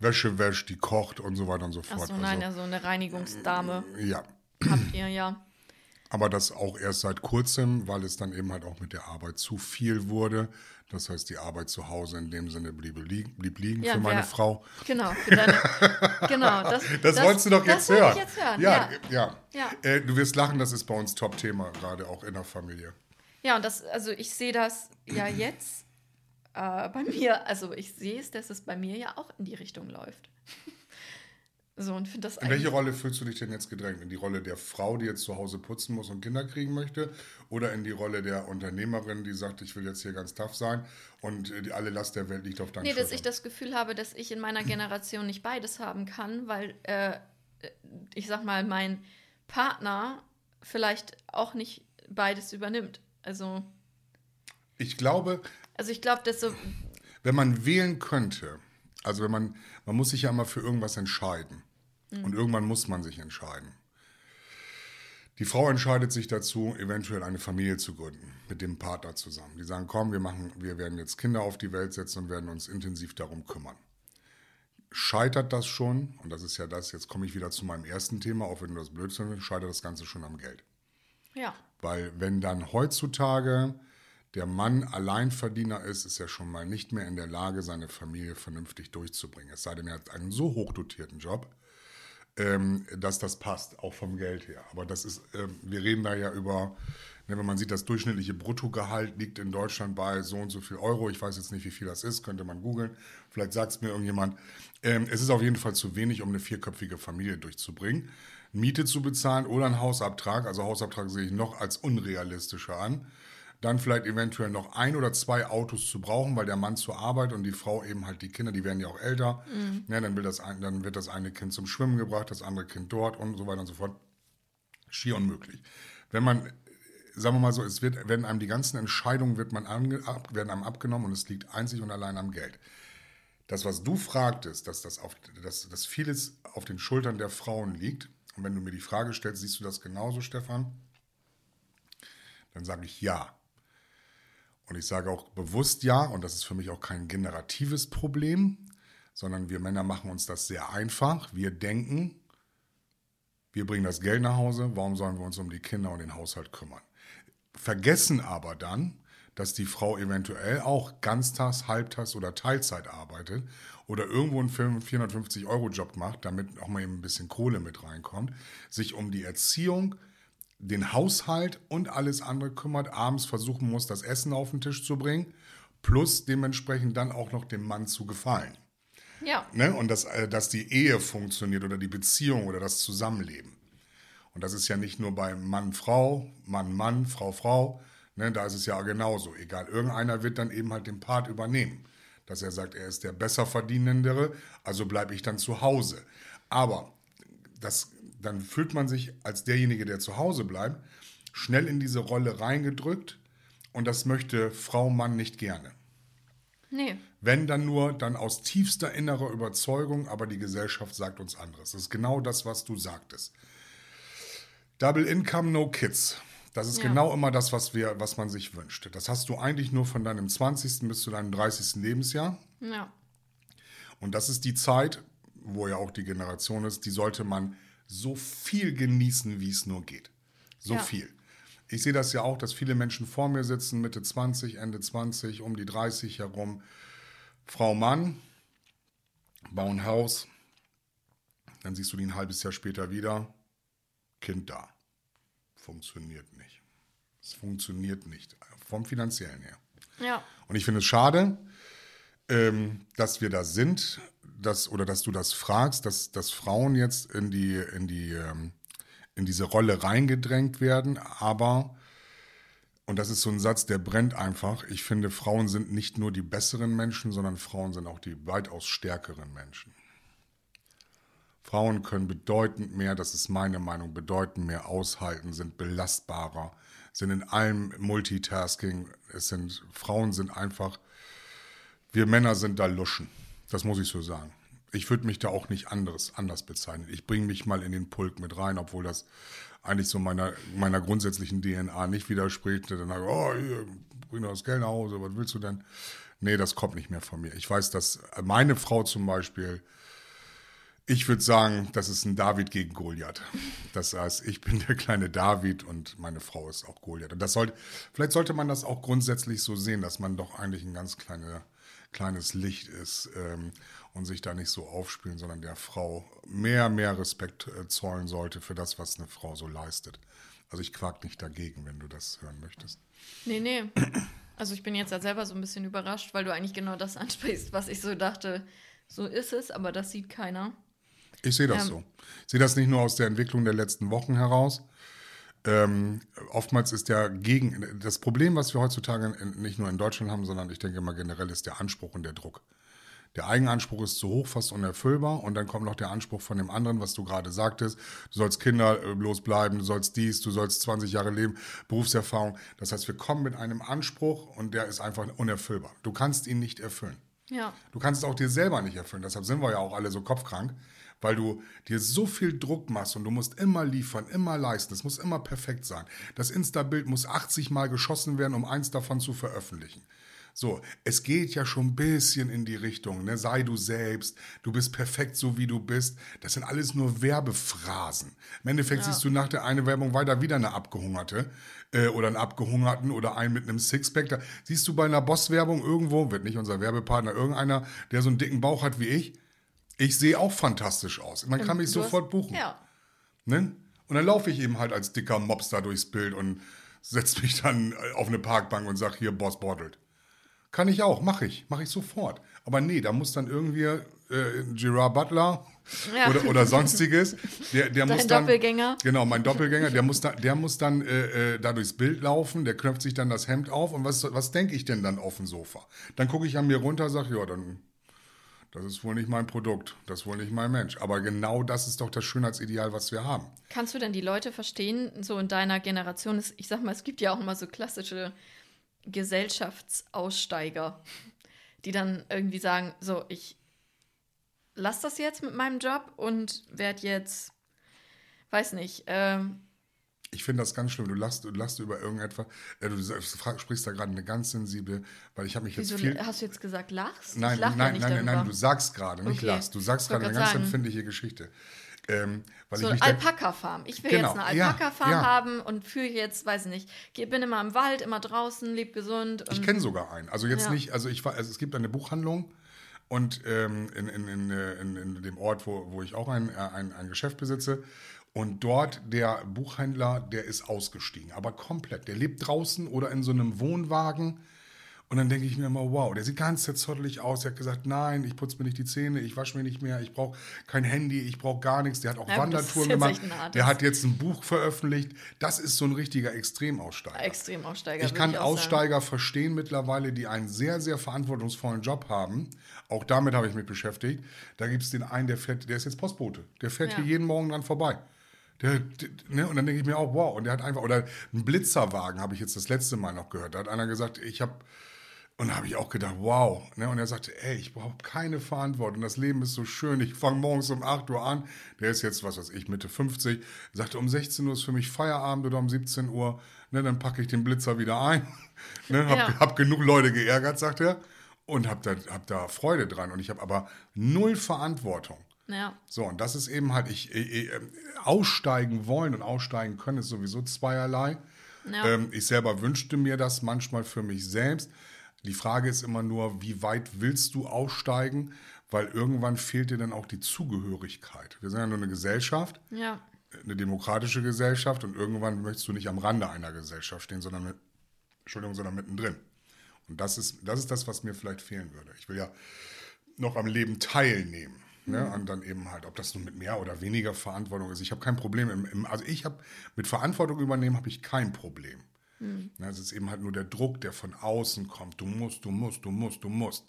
S2: Wäsche wäscht, die kocht und so weiter und so fort.
S3: Achso, nein, also eine Reinigungsdame
S2: ja,
S3: habt ihr ja.
S2: aber das auch erst seit kurzem, weil es dann eben halt auch mit der Arbeit zu viel wurde. Das heißt, die Arbeit zu Hause in dem Sinne blieb, liegen- blieb liegen
S3: Ja,
S2: für meine
S3: wer-
S2: Frau.
S3: Genau, für deine, genau. Das,
S2: Das, wolltest du doch
S3: das
S2: jetzt
S3: wollte
S2: hören.
S3: Ich jetzt hören.
S2: Ja,
S3: Ja,
S2: ja.
S3: Ja.
S2: Äh, du wirst lachen, das ist bei uns Top-Thema, gerade auch in der Familie.
S3: ja und das, also ich sehe das ja jetzt äh, bei mir, also ich sehe es, dass es bei mir ja auch in die Richtung läuft. So und finde das
S2: In welche. Rolle fühlst du dich denn jetzt gedrängt? In die Rolle der Frau, die jetzt zu Hause putzen muss und Kinder kriegen möchte? Oder in die Rolle der Unternehmerin, die sagt, ich will jetzt hier ganz tough sein und äh, die, alle Last der Welt liegt auf deinen
S3: Nee, dass ich das Gefühl habe, dass ich in meiner Generation nicht beides haben kann, weil äh, ich sag mal, mein Partner vielleicht auch nicht beides übernimmt. Also,
S2: Ich glaube,
S3: also ich glaube, dass so,
S2: wenn man wählen könnte, also wenn man, man muss sich ja immer für irgendwas entscheiden. Und irgendwann muss man sich entscheiden. Die Frau entscheidet sich dazu, eventuell eine Familie zu gründen, mit dem Partner zusammen. Die sagen, komm, wir machen, wir werden jetzt Kinder auf die Welt setzen und werden uns intensiv darum kümmern. Scheitert das schon, und das ist ja das, jetzt komme ich wieder zu meinem ersten Thema, auch wenn du das blöd findest, scheitert das Ganze schon am Geld.
S3: ja.
S2: Weil wenn dann heutzutage der Mann Alleinverdiener ist, ist er schon mal nicht mehr in der Lage, seine Familie vernünftig durchzubringen. Es sei denn, er hat einen so hochdotierten Job, ähm, dass das passt, auch vom Geld her. Aber das ist, ähm, wir reden da ja über, ne, wenn man sieht, das durchschnittliche Bruttogehalt liegt in Deutschland bei so und so viel Euro. Ich weiß jetzt nicht, wie viel das ist, könnte man googeln. Vielleicht sagt es mir irgendjemand. Ähm, es ist auf jeden Fall zu wenig, um eine vierköpfige Familie durchzubringen. Miete zu bezahlen oder einen Hausabtrag. Also Hausabtrag sehe ich noch als unrealistischer an. Dann vielleicht eventuell noch ein oder zwei Autos zu brauchen, weil der Mann zur Arbeit und die Frau eben halt die Kinder, die werden ja auch älter. Ja, dann, will das ein, dann wird das eine Kind zum Schwimmen gebracht, das andere Kind dort und so weiter und so fort. Schier unmöglich. Wenn man sagen wir mal so, es wird, werden einem die ganzen Entscheidungen wird man ange, ab, werden einem abgenommen und es liegt einzig und allein am Geld. Das, was du fragtest, dass, das auf, dass, dass vieles auf den Schultern der Frauen liegt, und wenn du mir die Frage stellst, siehst du das genauso, Stefan? Dann sage ich ja. Und ich sage auch bewusst ja, und das ist für mich auch kein generatives Problem, sondern wir Männer machen uns das sehr einfach. Wir denken, wir bringen das Geld nach Hause, warum sollen wir uns um die Kinder und den Haushalt kümmern? Vergessen aber dann, dass die Frau eventuell auch ganztags, halbtags oder Teilzeit arbeitet oder irgendwo einen 450-Euro-Job macht, damit auch mal eben ein bisschen Kohle mit reinkommt, sich um die Erziehung, den Haushalt und alles andere kümmert, abends versuchen muss, das Essen auf den Tisch zu bringen, plus dementsprechend dann auch noch dem Mann zu gefallen.
S3: Ja.
S2: Ne? Und dass, äh, dass die Ehe funktioniert oder die Beziehung oder das Zusammenleben. Und das ist ja nicht nur bei Mann, Frau, Mann, Mann, Frau, Frau. Ne? Da ist es ja genauso. Egal, irgendeiner wird dann eben halt den Part übernehmen. Dass er sagt, er ist der besser verdienendere, also bleibe ich dann zu Hause. Aber das, dann fühlt man sich als derjenige, der zu Hause bleibt, schnell in diese Rolle reingedrückt. Und das möchte Frau, Mann nicht gerne.
S3: Nee.
S2: Wenn dann nur, dann aus tiefster innerer Überzeugung, aber die Gesellschaft sagt uns anderes. Das ist genau das, was du sagtest. Double Income, no Kids. Das ist
S3: Ja.
S2: genau immer das, was, wir, was man sich wünscht. Das hast du eigentlich nur von deinem 20. bis zu deinem 30. Lebensjahr.
S3: Ja.
S2: Und das ist die Zeit, wo ja auch die Generation ist, die sollte man so viel genießen, wie es nur geht. So
S3: Ja.
S2: viel. Ich sehe das ja auch, dass viele Menschen vor mir sitzen, Mitte 20, Ende 20, um die 30 herum. Frau, Mann, bauen Haus. Dann siehst du die ein halbes Jahr später wieder. Kind da. Funktioniert nicht. Es funktioniert nicht. Vom finanziellen her.
S3: Ja.
S2: Und ich finde es schade, ähm, dass wir da sind, dass, oder dass du das fragst, dass, dass Frauen jetzt in die, in die, ähm, in diese Rolle reingedrängt werden, aber, und das ist so ein Satz, der brennt einfach, ich finde, Frauen sind nicht nur die besseren Menschen, sondern Frauen sind auch die weitaus stärkeren Menschen. Frauen können bedeutend mehr, das ist meine Meinung, bedeutend mehr aushalten, sind belastbarer, sind in allem Multitasking. Es sind, Frauen sind einfach, wir Männer sind da Luschen. Das muss ich so sagen. Ich würde mich da auch nicht anderes, anders bezeichnen. Ich bringe mich mal in den Pulk mit rein, obwohl das eigentlich so meiner, meiner grundsätzlichen DNA nicht widerspricht. Dann sage ich, oh, das Geld nach Hause, was willst du denn? Nee, das kommt nicht mehr von mir. Ich weiß, dass meine Frau zum Beispiel, ich würde sagen, das ist ein David gegen Goliath. Das heißt, ich bin der kleine David und meine Frau ist auch Goliath. Und das sollte, vielleicht sollte man das auch grundsätzlich so sehen, dass man doch eigentlich ein ganz kleine, kleines Licht ist ähm, und sich da nicht so aufspielen, sondern der Frau mehr, mehr Respekt äh, zollen sollte für das, was eine Frau so leistet. Also ich quak nicht dagegen, wenn du das hören möchtest.
S3: Nee, nee. Also ich bin jetzt ja selber so ein bisschen überrascht, weil du eigentlich genau das ansprichst, was ich so dachte, so ist es, aber das sieht keiner.
S2: Ich sehe das
S3: Ähm.
S2: so. Ich sehe das nicht nur aus der Entwicklung der letzten Wochen heraus. Ähm, oftmals ist der Gegen. Das Problem, was wir heutzutage in, nicht nur in Deutschland haben, sondern ich denke mal generell, ist der Anspruch und der Druck. Der Eigenanspruch ist zu hoch, fast unerfüllbar. Und dann kommt noch der Anspruch von dem anderen, was du gerade sagtest. Du sollst Kinder äh, bleiben, du sollst dies, du sollst 20 Jahre leben, Berufserfahrung. Das heißt, wir kommen mit einem Anspruch und der ist einfach unerfüllbar. Du kannst ihn nicht erfüllen.
S3: Ja.
S2: Du kannst es auch dir selber nicht erfüllen. Deshalb sind wir ja auch alle so kopfkrank, weil du dir so viel Druck machst und du musst immer liefern, immer leisten. Es muss immer perfekt sein. Das Insta-Bild muss 80 Mal geschossen werden, um eins davon zu veröffentlichen. So, es geht ja schon ein bisschen in die Richtung, ne? Sei du selbst, du bist perfekt so wie du bist. Das sind alles nur Werbephrasen. Im Endeffekt siehst du nach der einen Werbung weiter wieder eine abgehungerte äh, oder einen abgehungerten oder einen mit einem Sixpack. Da siehst du bei einer Boss-Werbung irgendwo, wird nicht unser Werbepartner, irgendeiner, der so einen dicken Bauch hat wie ich. Ich sehe auch fantastisch aus. Man kann mich
S3: Du hast-
S2: sofort buchen.
S3: Ja.
S2: Ne? Und dann laufe ich eben halt als dicker Mops da durchs Bild und setze mich dann äh, auf eine Parkbank und sag hier, Boss bottelt. Kann ich auch, mache ich, mache ich sofort. Aber nee, da muss dann irgendwie äh, Gerard Butler
S3: Ja.
S2: oder, oder sonstiges, der, der
S3: Dein
S2: muss dann,
S3: Doppelgänger.
S2: Genau, mein Doppelgänger, der muss, da, der muss dann äh, äh, da durchs Bild laufen, der knöpft sich dann das Hemd auf und was, was denke ich denn dann auf dem Sofa? Dann gucke ich an mir runter, sag ja, dann das ist wohl nicht mein Produkt, das ist wohl nicht mein Mensch. Aber genau das ist doch das Schönheitsideal, was wir haben.
S3: Kannst du denn die Leute verstehen, so in deiner Generation? Ist, ich sag mal, es gibt ja auch immer so klassische Gesellschaftsaussteiger, die dann irgendwie sagen, so, ich lass das jetzt mit meinem Job und werde jetzt, weiß nicht, ähm,
S2: Ich finde das ganz schlimm. Du lachst, du lachst über irgendetwas. Äh, du frag, sprichst da gerade eine ganz sensible, weil ich habe mich jetzt
S3: wieso,
S2: viel.
S3: hast du jetzt gesagt, lachst?
S2: Nein,
S3: lach
S2: nein,
S3: ja
S2: nein, nein, nein, du sagst gerade, nicht
S3: Okay.
S2: lachst. Du sagst gerade eine ganz
S3: sagen.
S2: empfindliche Geschichte. Ähm,
S3: So
S2: da-
S3: Alpaka-Farm. Ich will
S2: Genau,
S3: jetzt eine
S2: ja,
S3: Alpaka-Farm
S2: ja.
S3: haben und führe jetzt, weiß ich nicht, bin immer im Wald, immer draußen, leb gesund.
S2: Ich kenne sogar einen. Also jetzt
S3: Ja.
S2: nicht, also ich war, also es gibt eine Buchhandlung und ähm, in, in, in, äh, in, in dem Ort, wo, wo ich auch ein, äh, ein, ein Geschäft besitze. Und dort der Buchhändler, der ist ausgestiegen, aber komplett. Der lebt draußen oder in so einem Wohnwagen. Und dann denke ich mir immer, wow, der sieht ganz zerzottelig aus. Der hat gesagt, nein, ich putze mir nicht die Zähne, ich wasche mir nicht mehr, ich brauche kein Handy, ich brauche gar nichts. Der hat auch
S3: Ja,
S2: Wandertouren gemacht. Der hat jetzt ein Buch veröffentlicht. Das ist so ein richtiger Extremaussteiger.
S3: Extremaussteiger.
S2: Ich kann
S3: sagen.
S2: Aussteiger verstehen mittlerweile, die einen sehr, sehr verantwortungsvollen Job haben. Auch damit habe ich mich beschäftigt. Da gibt es den einen, der fährt, der ist jetzt Postbote. Der fährt
S3: Ja.
S2: hier jeden Morgen dran vorbei. Der, der, ne, und dann denke ich mir auch, wow, und der hat einfach, oder ein Blitzerwagen habe ich jetzt das letzte Mal noch gehört. Da hat einer gesagt, ich habe, und da habe ich auch gedacht, wow. Ne, und er sagte, ey, ich brauche keine Verantwortung. Das Leben ist so schön. Ich fange morgens um 8 Uhr an. Der ist jetzt, was weiß ich, Mitte 50. Sagte, um 16 Uhr ist für mich Feierabend oder um 17 Uhr. Ne, dann packe ich den Blitzer wieder ein. Ne, hab,
S3: Ja.
S2: hab genug Leute geärgert, sagt er. Und hab da, hab da Freude dran. Und ich habe aber null Verantwortung.
S3: Ja.
S2: So, und das ist eben halt, ich, ich, ich, ähm, aussteigen wollen und aussteigen können, ist sowieso zweierlei.
S3: Ja.
S2: Ähm, ich selber wünschte mir das manchmal für mich selbst. Die Frage ist immer nur, wie weit willst du aussteigen? Weil irgendwann fehlt dir dann auch die Zugehörigkeit. Wir sind ja nur eine Gesellschaft,
S3: Ja.
S2: eine demokratische Gesellschaft und irgendwann möchtest du nicht am Rande einer Gesellschaft stehen, sondern mit, Entschuldigung, sondern mittendrin. Und das ist, das ist das, was mir vielleicht fehlen würde. Ich will ja noch am Leben teilnehmen. Ne? Und dann eben halt, ob das nun mit mehr oder weniger Verantwortung ist. Ich habe kein Problem. Im, im, also ich habe mit Verantwortung übernehmen habe ich kein Problem. Ne, Es ist eben halt nur der Druck, der von außen kommt. Du musst, du musst, du musst, du musst.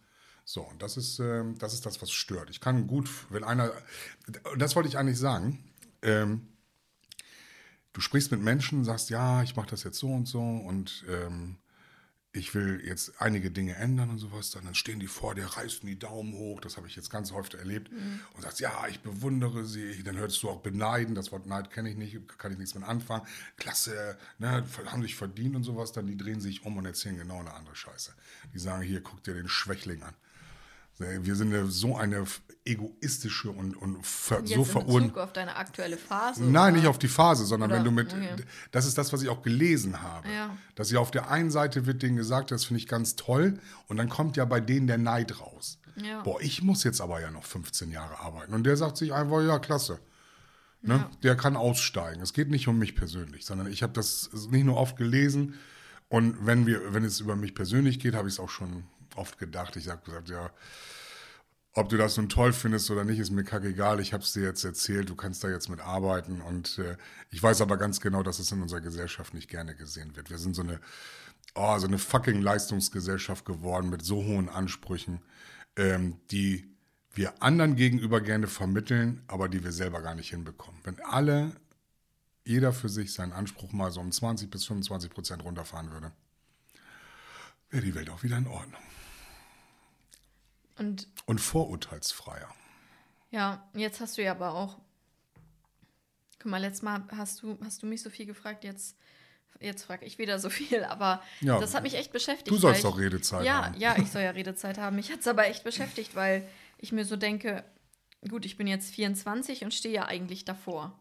S2: So, und das ist, ähm, das ist das, was stört. Ich kann gut, wenn einer, das wollte ich eigentlich sagen, ähm, du sprichst mit Menschen, sagst, ja, ich mache das jetzt so und so und ähm, ich will jetzt einige Dinge ändern und sowas, dann stehen die vor dir, reißen die Daumen hoch, das habe ich jetzt ganz häufig erlebt und sagst, ja, ich bewundere sie, dann hörst du auch beneiden, das Wort Neid kenne ich nicht, kann ich nichts mit anfangen, klasse, ne, haben sich verdient und sowas, dann die drehen sich um und erzählen genau eine andere Scheiße. Die sagen, hier, guck dir den Schwächling an. Wir sind eine, so eine egoistische und, und ver,
S3: Jetzt
S2: so
S3: in
S2: verurteilt.
S3: Auf deine aktuelle Phase?
S2: Nein,
S3: oder?
S2: nicht auf die Phase, sondern
S3: Oder-
S2: wenn du mit,
S3: okay.
S2: das ist das, was ich auch gelesen habe.
S3: Ja.
S2: Dass sie auf der einen Seite wird denen gesagt, das finde ich ganz toll, und dann kommt ja bei denen der Neid raus.
S3: Ja.
S2: Boah, ich muss jetzt aber ja noch 15 Jahre arbeiten. Und der sagt sich einfach, ja, klasse. Ne? Der kann aussteigen. Es geht nicht um mich persönlich, sondern ich habe das nicht nur oft gelesen. Und wenn wir, wenn es über mich persönlich geht, habe ich es auch schon oft gedacht. Ich habe gesagt, ja, ob du das nun toll findest oder nicht, ist mir kackegal. Ich habe es dir jetzt erzählt, du kannst da jetzt mit arbeiten. Und äh, ich weiß aber ganz genau, dass es in unserer Gesellschaft nicht gerne gesehen wird. Wir sind so eine, oh, so eine fucking Leistungsgesellschaft geworden mit so hohen Ansprüchen, ähm, die wir anderen gegenüber gerne vermitteln, aber die wir selber gar nicht hinbekommen. Wenn alle, jeder für sich seinen Anspruch mal so um 20 bis 25 Prozent runterfahren würde, wäre die Welt auch wieder in Ordnung.
S3: Und
S2: Und vorurteilsfreier.
S3: ja, jetzt hast du ja aber auch. Guck mal, letztes Mal hast du, hast du mich so viel gefragt, jetzt, jetzt frage ich wieder so viel, aber
S2: Ja,
S3: das hat mich echt beschäftigt.
S2: du sollst doch Redezeit
S3: ja,
S2: haben.
S3: Ja, ich soll ja Redezeit haben. Mich hat es aber echt beschäftigt, weil ich mir so denke, gut, ich bin jetzt 24 und stehe ja eigentlich davor.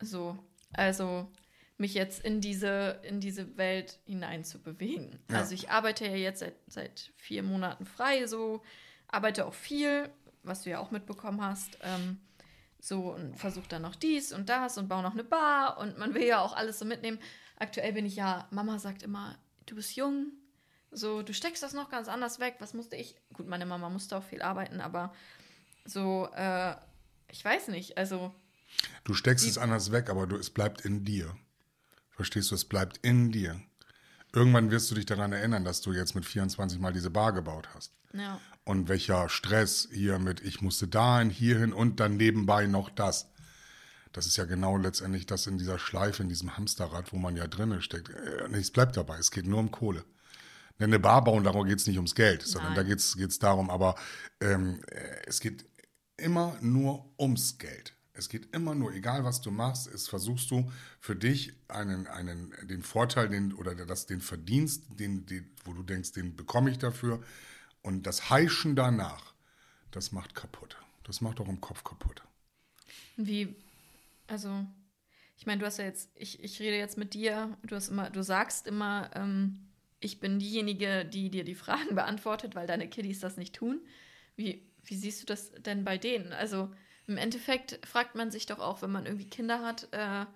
S3: So, also mich jetzt in diese, in diese Welt hinein zu bewegen.
S2: Ja.
S3: Also ich arbeite ja jetzt seit, seit vier Monaten frei, so, arbeite auch viel, was du ja auch mitbekommen hast. Ähm, so und versuche dann noch dies und das und baue noch eine Bar und man will ja auch alles so mitnehmen. Aktuell bin ich ja, Mama sagt immer, du bist jung, so, du steckst das noch ganz anders weg. Was musste ich? Gut, meine Mama musste auch viel arbeiten, aber so, äh, ich weiß nicht, also
S2: Du steckst es anders weg, aber du, es bleibt in dir. Verstehst du, es bleibt in dir. Irgendwann wirst du dich daran erinnern, dass du jetzt mit 24 mal diese Bar gebaut hast.
S3: ja.
S2: und welcher Stress hier mit, ich musste dahin, hierhin und dann nebenbei noch das. Das ist ja genau letztendlich das in dieser Schleife, in diesem Hamsterrad, wo man ja drinnen steckt. Äh, Nichts bleibt dabei, es geht nur um Kohle. Eine Bar bauen, darum geht es nicht ums Geld, sondern
S3: Nein.
S2: da geht es darum, aber ähm, äh, es geht immer nur ums Geld. Es geht immer nur, egal was du machst, ist, versuchst du für dich einen, einen, den Vorteil den, oder das, den Verdienst, den, den, wo du denkst, den bekomme ich dafür. Und das Heischen danach, das macht kaputt. Das macht auch im Kopf kaputt.
S3: Wie, also, ich meine, du hast ja jetzt, ich, ich rede jetzt mit dir, du hast immer, du sagst immer, ähm, ich bin diejenige, die dir die Fragen beantwortet, weil deine Kiddies das nicht tun. Wie, wie siehst du das denn bei denen? Also im Endeffekt fragt man sich doch auch, wenn man irgendwie Kinder hat, äh,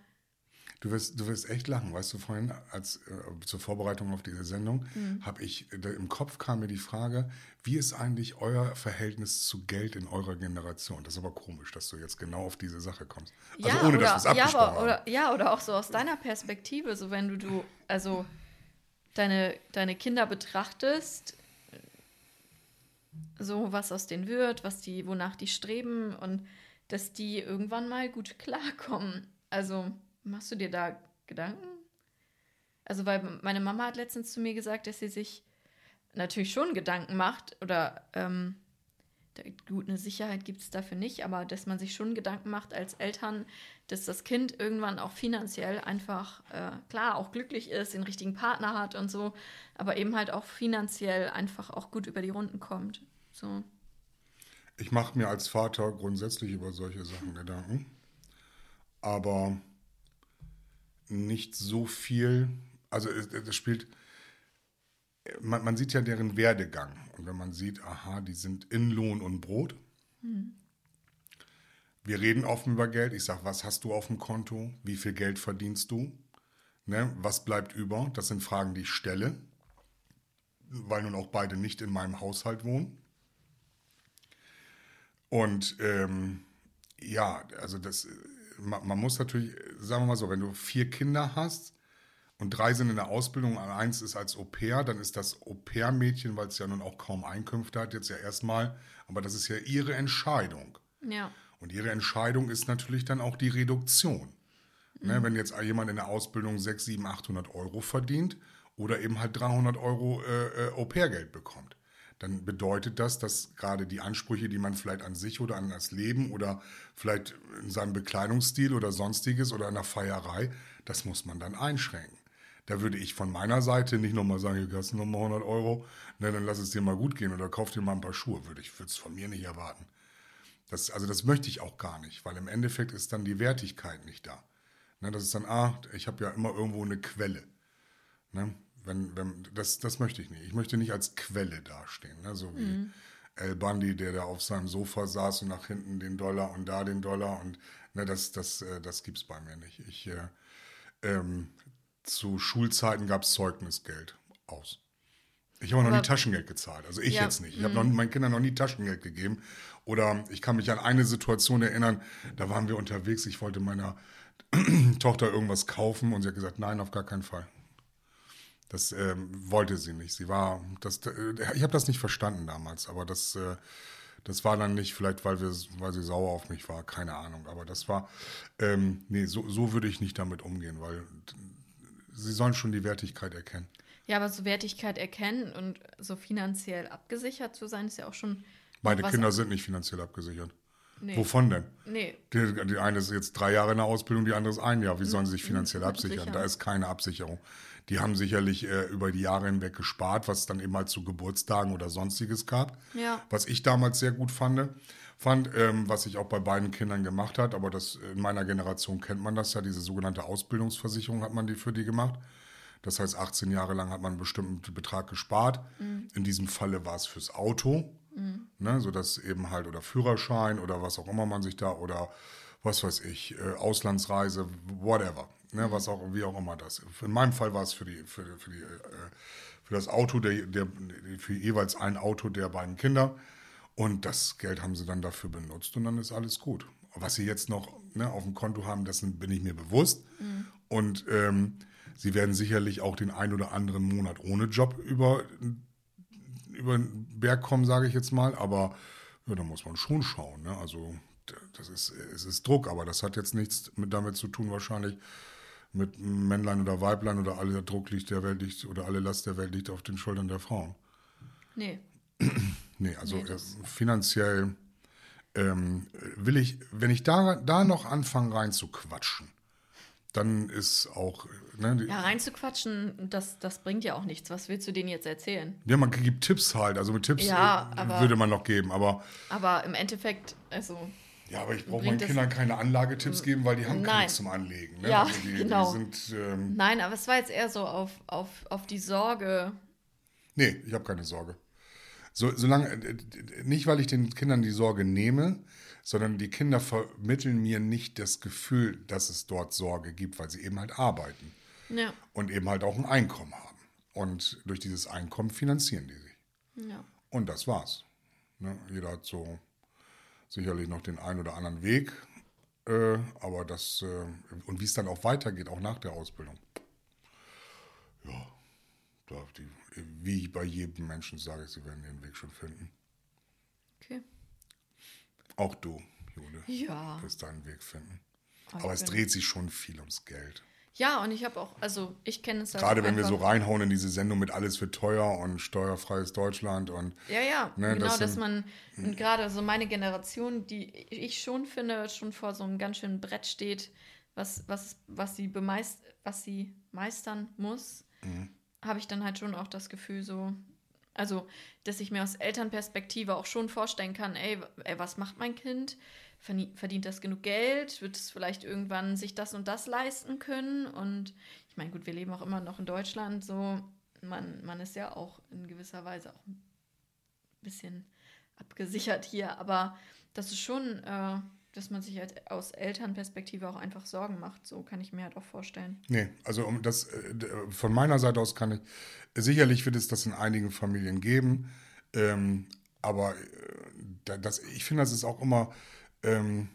S2: Du wirst, du wirst echt lachen, weißt du, vorhin als äh, zur Vorbereitung auf diese Sendung habe ich da im Kopf kam mir die Frage, wie ist eigentlich euer Verhältnis zu Geld in eurer Generation? Das ist aber komisch, dass du jetzt genau auf diese Sache kommst. Also
S3: ja,
S2: ohne
S3: oder,
S2: dass wir es
S3: ja, aber, oder, ja, oder auch so aus deiner Perspektive, so wenn du, du also deine, deine Kinder betrachtest, so was aus denen wird, was die, wonach die streben und dass die irgendwann mal gut klarkommen. Also machst du dir da Gedanken? Also, weil meine Mama hat letztens zu mir gesagt, dass sie sich natürlich schon Gedanken macht oder ähm, gut, eine Sicherheit gibt es dafür nicht, aber dass man sich schon Gedanken macht als Eltern, dass das Kind irgendwann auch finanziell einfach, äh, klar, auch glücklich ist, den richtigen Partner hat und so, aber eben halt auch finanziell einfach auch gut über die Runden kommt. So.
S2: Ich mache mir als Vater grundsätzlich über solche Sachen Gedanken, aber nicht so viel. Also es, es spielt, man, man sieht ja deren Werdegang und wenn man sieht, aha, die sind in Lohn und Brot. Wir reden offen über Geld. Ich sage, was hast du auf dem Konto? Wie viel Geld verdienst du? Ne? Was bleibt über? Das sind Fragen, die ich stelle, weil nun auch beide nicht in meinem Haushalt wohnen. Und ähm, ja, also das, man, man muss natürlich, sagen wir mal so, wenn du vier Kinder hast und drei sind in der Ausbildung und eins ist als Au pair, dann ist das Au pair-Mädchen, weil es ja nun auch kaum Einkünfte hat, jetzt ja erstmal, aber das ist ja ihre Entscheidung.
S3: Ja.
S2: Und ihre Entscheidung ist natürlich dann auch die Reduktion. Ne, wenn jetzt jemand in der Ausbildung 6, 7, 800 Euro verdient oder eben halt 300 Euro äh, äh, Au-pair-Geld bekommt, dann bedeutet das, dass gerade die Ansprüche, die man vielleicht an sich oder an das Leben oder vielleicht in seinem Bekleidungsstil oder sonstiges oder in der Feierei, das muss man dann einschränken. Da würde ich von meiner Seite nicht nochmal sagen, hier hast nochmal 100 Euro, ne, dann lass es dir mal gut gehen oder kauf dir mal ein paar Schuhe, würde ich würde es von mir nicht erwarten. Das, also das möchte ich auch gar nicht, weil im Endeffekt ist dann die Wertigkeit nicht da. Ne, das ist dann, ah, ich habe ja immer irgendwo eine Quelle. Ne? Wenn, wenn, das, das möchte ich nicht. Ich möchte nicht als Quelle dastehen. Ne? So wie El Bundy, der da auf seinem Sofa saß und nach hinten den Dollar und da den Dollar. Und ne, das, das, äh, das gibt es bei mir nicht. Ich, äh, ähm, zu Schulzeiten gab es Zeugnisgeld aus. Ich habe noch nie Taschengeld gezahlt. Also ich
S3: Ja,
S2: jetzt nicht. Ich habe noch nie- meinen Kindern noch nie Taschengeld gegeben. Oder ich kann mich an eine Situation erinnern, da waren wir unterwegs. Ich wollte meiner Tochter irgendwas kaufen und sie hat gesagt, nein, auf gar keinen Fall. Das ähm, wollte sie nicht. Sie war, das, äh, ich habe das nicht verstanden damals, aber das, äh, das war dann nicht, vielleicht weil, wir, weil sie sauer auf mich war, keine Ahnung. Aber das war, ähm, nee, so, so würde ich nicht damit umgehen, weil sie sollen schon die Wertigkeit erkennen.
S3: Ja, aber so Wertigkeit erkennen und so finanziell abgesichert zu sein, ist ja auch schon.
S2: Meine Kinder sind nicht finanziell abgesichert.
S3: Nee.
S2: Wovon denn?
S3: Nee.
S2: Die, die eine ist jetzt drei Jahre in der Ausbildung, die andere ist ein Jahr. Wie sollen sie sich finanziell absichern?
S3: Sichern.
S2: Da ist keine Absicherung. Die haben sicherlich äh, über die Jahre hinweg gespart, was es dann eben halt zu Geburtstagen oder sonstiges gab.
S3: Ja.
S2: Was ich damals sehr gut fand, fand ähm, was ich auch bei beiden Kindern gemacht hat, aber das in meiner Generation kennt man das ja, diese sogenannte Ausbildungsversicherung hat man die für die gemacht. Das heißt, 18 Jahre lang hat man einen bestimmten Betrag gespart. In diesem Falle war es fürs Auto, ne, sodass eben halt, oder Führerschein oder was auch immer man sich da, oder was weiß ich, äh, Auslandsreise, whatever, ne, was auch, wie auch immer das. In meinem Fall war es für die, für, für die, äh, für das Auto, der, der, für jeweils ein Auto der beiden Kinder. Und das Geld haben sie dann dafür benutzt und dann ist alles gut. Was sie jetzt noch ne, auf dem Konto haben, dessen bin ich mir bewusst. Und ähm, sie werden sicherlich auch den ein oder anderen Monat ohne Job über, über den Berg kommen, sage ich jetzt mal. Aber ja, da muss man schon schauen. Ne? Also das ist, es ist Druck, aber das hat jetzt nichts mit damit zu tun wahrscheinlich mit Männlein oder Weiblein oder alle Druck liegt der Welt liegt oder alle Last der Welt liegt auf den Schultern der Frauen.
S3: Nee.
S2: Nee, also
S3: Nee,
S2: äh, finanziell ähm, will ich, wenn ich da, da noch anfange rein zu quatschen, dann ist auch, ne,
S3: Ja, reinzuquatschen, das, das bringt ja auch nichts. Was willst du denen jetzt erzählen?
S2: ja, man gibt Tipps halt, also mit Tipps
S3: Ja,
S2: äh,
S3: aber-
S2: würde man noch geben, aber
S3: Aber im Endeffekt, also,
S2: ja, aber ich brauche meinen Kindern keine Anlagetipps geben, weil die haben
S3: Nein.
S2: nichts zum Anlegen. Ne?
S3: Ja,
S2: also die,
S3: genau.
S2: die sind, ähm,
S3: nein, aber es war jetzt eher so auf, auf, auf die Sorge.
S2: Nee, ich habe keine Sorge. So, solange, äh, nicht weil ich den Kindern die Sorge nehme, sondern die Kinder vermitteln mir nicht das Gefühl, dass es dort Sorge gibt, weil sie eben halt arbeiten
S3: Ja,
S2: und eben halt auch ein Einkommen haben. Und durch dieses Einkommen finanzieren die sich.
S3: ja.
S2: Und das war's. Ne? Jeder hat so sicherlich noch den einen oder anderen Weg, äh, aber das, äh, und wie es dann auch weitergeht, auch nach der Ausbildung. Ja, die, wie ich bei jedem Menschen sage, sie werden ihren Weg schon finden.
S3: Okay.
S2: Auch du, Jule,
S3: Ja.
S2: wirst deinen Weg finden.
S3: Aber
S2: Aber es dreht sich schon viel ums Geld.
S3: Ja, und ich habe auch, also ich kenne es halt
S2: Gerade wenn wir so reinhauen in diese Sendung mit alles wird teuer und steuerfreies Deutschland und
S3: Ja, ja,
S2: Ne,
S3: genau,
S2: das
S3: dass man und gerade so meine Generation, die ich schon finde, schon vor so einem ganz schönen Brett steht, was, was, was, sie, bemeist, was sie meistern muss,
S2: Mhm.
S3: habe ich dann halt schon auch das Gefühl so, also, dass ich mir aus Elternperspektive auch schon vorstellen kann, ey, ey was macht mein Kind? Verdient das genug Geld? Wird es vielleicht irgendwann sich das und das leisten können? Und ich meine, gut, wir leben auch immer noch in Deutschland, so, man, man ist ja auch in gewisser Weise auch ein bisschen abgesichert hier, aber das ist schon, äh, dass man sich halt aus Elternperspektive auch einfach Sorgen macht. So kann ich mir halt auch vorstellen.
S2: Nee, also um das äh, von meiner Seite aus kann ich, sicherlich wird es das in einigen Familien geben, ähm, aber äh, da- das, ich finde, das ist auch immer, ähm,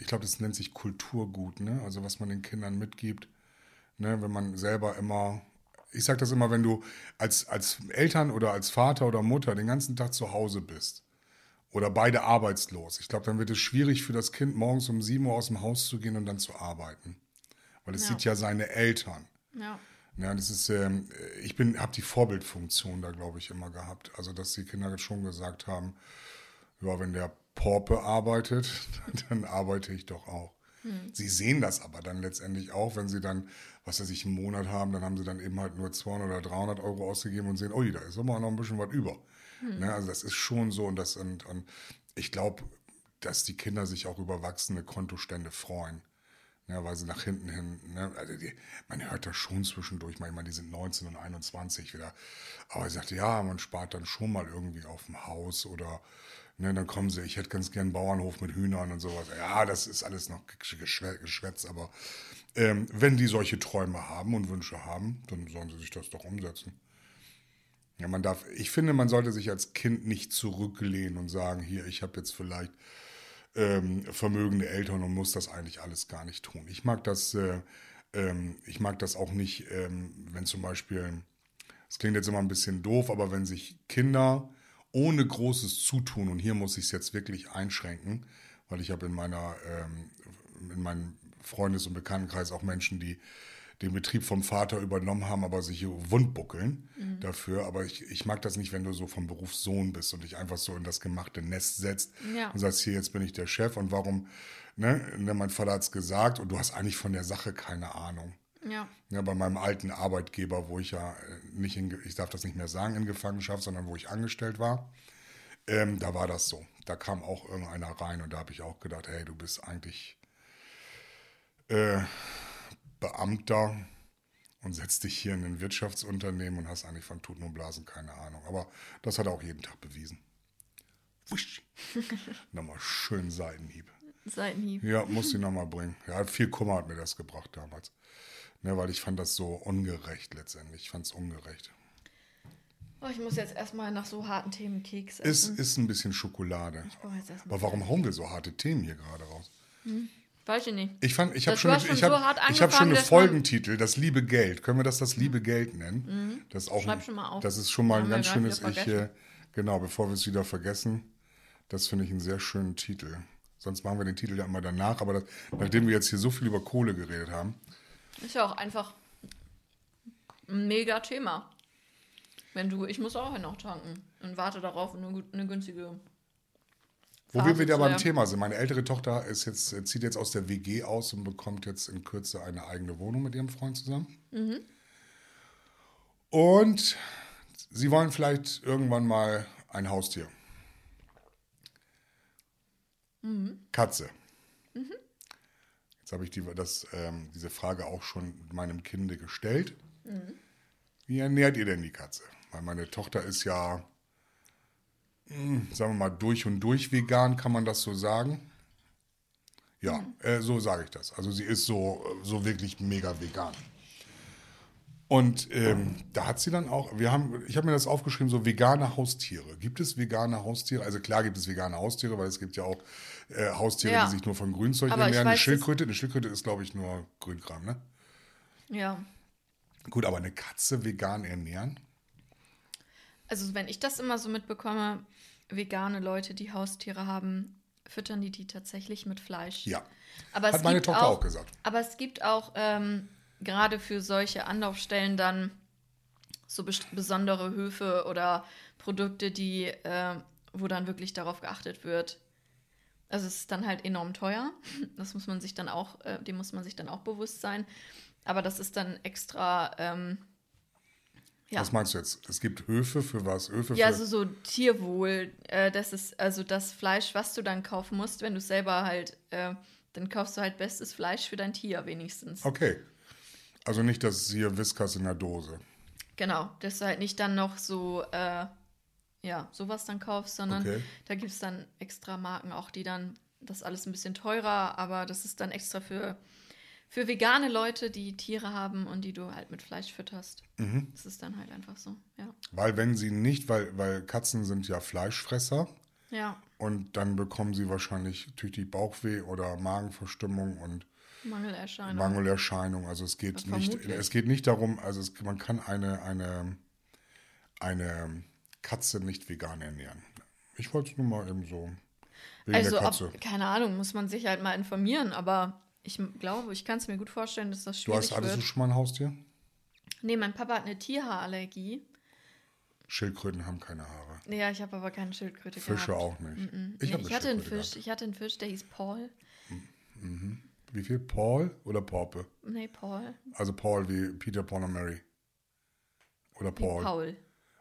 S2: ich glaube, das nennt sich Kulturgut, ne? also was man den Kindern mitgibt, ne? wenn man selber immer, ich sage das immer, wenn du als, als Eltern oder als Vater oder Mutter den ganzen Tag zu Hause bist, oder beide arbeitslos. Ich glaube, dann wird es schwierig für das Kind, morgens um 7 Uhr aus dem Haus zu gehen und dann zu arbeiten. Weil es
S3: Ja.
S2: sieht ja seine Eltern.
S3: Ja.
S2: Ja, das ist, ähm, ich bin, habe die Vorbildfunktion da, glaube ich, immer gehabt. Also, dass die Kinder schon gesagt haben, ja, wenn der Porpe arbeitet, dann arbeite ich doch auch. Sie sehen das aber dann letztendlich auch, wenn sie dann, was weiß ich, einen Monat haben, dann haben sie dann eben halt nur 200 oder 300 Euro ausgegeben und sehen, ui, da ist immer noch ein bisschen was über. Ne, also das ist schon so und das und, und ich glaube, dass die Kinder sich auch über wachsende Kontostände freuen. Ja, weil sie nach hinten hin, ne, also die, man hört das schon zwischendurch, manchmal die sind 19 und 21 wieder. Aber ich sagte, ja, man spart dann schon mal irgendwie auf dem Haus oder ne, dann kommen sie, ich hätte ganz gern einen Bauernhof mit Hühnern und sowas. Ja, das ist alles noch Geschwä- Geschwätz, aber ähm, wenn die solche Träume haben und Wünsche haben, dann sollen sie sich das doch umsetzen. Ja, man darf, ich finde, man sollte sich als Kind nicht zurücklehnen und sagen, hier, ich habe jetzt vielleicht ähm, vermögende Eltern und muss das eigentlich alles gar nicht tun. Ich mag das, äh, ähm, ich mag das auch nicht, ähm, wenn zum Beispiel, es klingt jetzt immer ein bisschen doof, aber wenn sich Kinder ohne großes Zutun, und hier muss ich es jetzt wirklich einschränken, weil ich habe in meiner, ähm, in meinem Freundes- und Bekanntenkreis auch Menschen, die den Betrieb vom Vater übernommen haben, aber sich wundbuckeln dafür. Aber ich, ich mag das nicht, wenn du so vom Beruf Sohn bist und dich einfach so in das gemachte Nest setzt
S3: Ja.
S2: und sagst, hier, jetzt bin ich der Chef und warum, ne, ne mein Vater hat es gesagt und du hast eigentlich von der Sache keine Ahnung.
S3: Ja.
S2: Ja, bei meinem alten Arbeitgeber, wo ich ja äh, nicht in, ich darf das nicht mehr sagen in Gefangenschaft, sondern wo ich angestellt war, ähm, da war das so. Da kam auch irgendeiner rein und da habe ich auch gedacht, hey, du bist eigentlich äh, Beamter und setzt dich hier in ein Wirtschaftsunternehmen und hast eigentlich von Tuten und Blasen keine Ahnung. Aber das hat er auch jeden Tag bewiesen. Wusch. nochmal schön Seitenhieb.
S3: Seitenhieb.
S2: Ja, muss ich nochmal bringen. Ja, viel Kummer hat mir das gebracht damals. Ne, weil ich fand das so ungerecht letztendlich. Ich fand es ungerecht.
S3: Oh, ich muss jetzt erstmal nach so harten Themen Keks
S2: Ist,
S3: essen.
S2: ist ein bisschen Schokolade.
S3: brauche jetzt erstmal
S2: Aber warum hauen wir so harte Themen hier gerade raus?
S3: Weiß ich nicht.
S2: Ich fand, ich habe schon,
S3: schon
S2: ich
S3: so
S2: hab,
S3: hart
S2: ich hab schon
S3: angefangen,
S2: eine
S3: dass man-
S2: Folgentitel, das liebe Geld. Können wir das das liebe Geld nennen? Das ist auch,
S3: Schreib
S2: ein-
S3: schon mal auf.
S2: Das ist schon mal ein ganz schönes, ich,
S3: vergessen.
S2: äh, genau, bevor wir es wieder vergessen, das finde ich einen sehr schönen Titel. Sonst machen wir den Titel ja immer danach, aber das, nachdem wir jetzt hier so viel über Kohle geredet haben,
S3: Ist ja auch einfach ein mega Thema. Wenn du, ich muss auch noch tanken und warte darauf, eine, eine günstige.
S2: Wo
S3: Phase
S2: wir wieder beim Thema sind. Meine ältere Tochter ist jetzt, zieht jetzt aus der WG aus und bekommt jetzt in Kürze eine eigene Wohnung mit ihrem Freund zusammen.
S3: Mhm.
S2: Und sie wollen vielleicht irgendwann mal ein Haustier.
S3: Mhm.
S2: Katze. Jetzt habe ich die, das, ähm, diese Frage auch schon meinem Kinde gestellt.
S3: Mhm.
S2: Wie ernährt ihr denn die Katze? Weil meine Tochter ist ja, mh, sagen wir mal, durch und durch vegan, kann man das so sagen? Ja,
S3: Mhm.
S2: äh, so sage ich das. Also sie ist so, so wirklich mega vegan. Und ähm, da hat sie dann auch, wir haben, ich habe mir das aufgeschrieben, so vegane Haustiere. Gibt es vegane Haustiere? Also klar gibt es vegane Haustiere, weil es gibt ja auch äh, Haustiere,
S3: Ja.
S2: die sich nur von Grünzeug
S3: Aber
S2: ernähren. Eine Schildkröte, eine Schildkröte ist, glaube ich, nur Grünkram, ne?
S3: Ja.
S2: Gut, aber eine Katze vegan ernähren?
S3: Also, wenn ich das immer so mitbekomme, vegane Leute, die Haustiere haben, füttern die die tatsächlich mit Fleisch.
S2: Ja.
S3: Aber es
S2: Hat meine
S3: gibt
S2: Tochter
S3: auch,
S2: auch gesagt.
S3: Aber es gibt auch ähm, gerade für solche Anlaufstellen dann so besondere Höfe oder Produkte, die, äh, wo dann wirklich darauf geachtet wird. Also es ist dann halt enorm teuer. Das muss man sich dann auch, äh, dem muss man sich dann auch bewusst sein. Aber das ist dann extra, ähm, ja.
S2: Was meinst du jetzt? Es gibt Höfe für was? Höfe
S3: Ja,
S2: für.
S3: also so Tierwohl. Äh, das ist also das Fleisch, was du dann kaufen musst, wenn du selber halt, äh, dann kaufst du halt bestes Fleisch für dein Tier wenigstens.
S2: okay. Also nicht das hier Whiskas in der Dose.
S3: Genau, dass du halt nicht dann noch so, äh, ja, sowas dann kaufst, sondern
S2: Okay.
S3: da gibt es dann extra Marken auch, die dann, das alles ein bisschen teurer, aber das ist dann extra für, für vegane Leute, die Tiere haben und die du halt mit Fleisch fütterst.
S2: Mhm.
S3: Das ist dann halt einfach so, ja.
S2: Weil wenn sie nicht, weil, weil Katzen sind ja Fleischfresser
S3: Ja,
S2: und dann bekommen sie wahrscheinlich tüchtig Bauchweh oder Magenverstimmung und
S3: Mangelerscheinung.
S2: Mangelerscheinung. Also es geht nicht, es geht nicht darum, also es, man kann eine, eine, eine Katze nicht vegan ernähren. Ich wollte es nur mal eben so wegen
S3: also,
S2: der Katze.
S3: ob, keine Ahnung, muss man sich halt mal informieren, aber ich glaube, ich kann es mir gut vorstellen, dass das
S2: du
S3: schwierig
S2: hast, hattest
S3: wird.
S2: du schon mal ein Haustier?
S3: Nee, mein Papa hat eine Tierhaarallergie.
S2: Schildkröten haben keine Haare.
S3: Ja, ich habe aber keine Schildkröte
S2: Fische
S3: gehabt.
S2: auch nicht.
S3: Ich,
S2: hab
S3: ich
S2: eine
S3: hatte einen Fisch, ich hatte einen Fisch, der hieß Paul.
S2: gehabt. Wie viel? Paul oder Porpe?
S3: Nee, Paul.
S2: Also Paul wie Peter, Paul und Mary. Oder
S3: Wie
S2: Paul.
S3: Paul.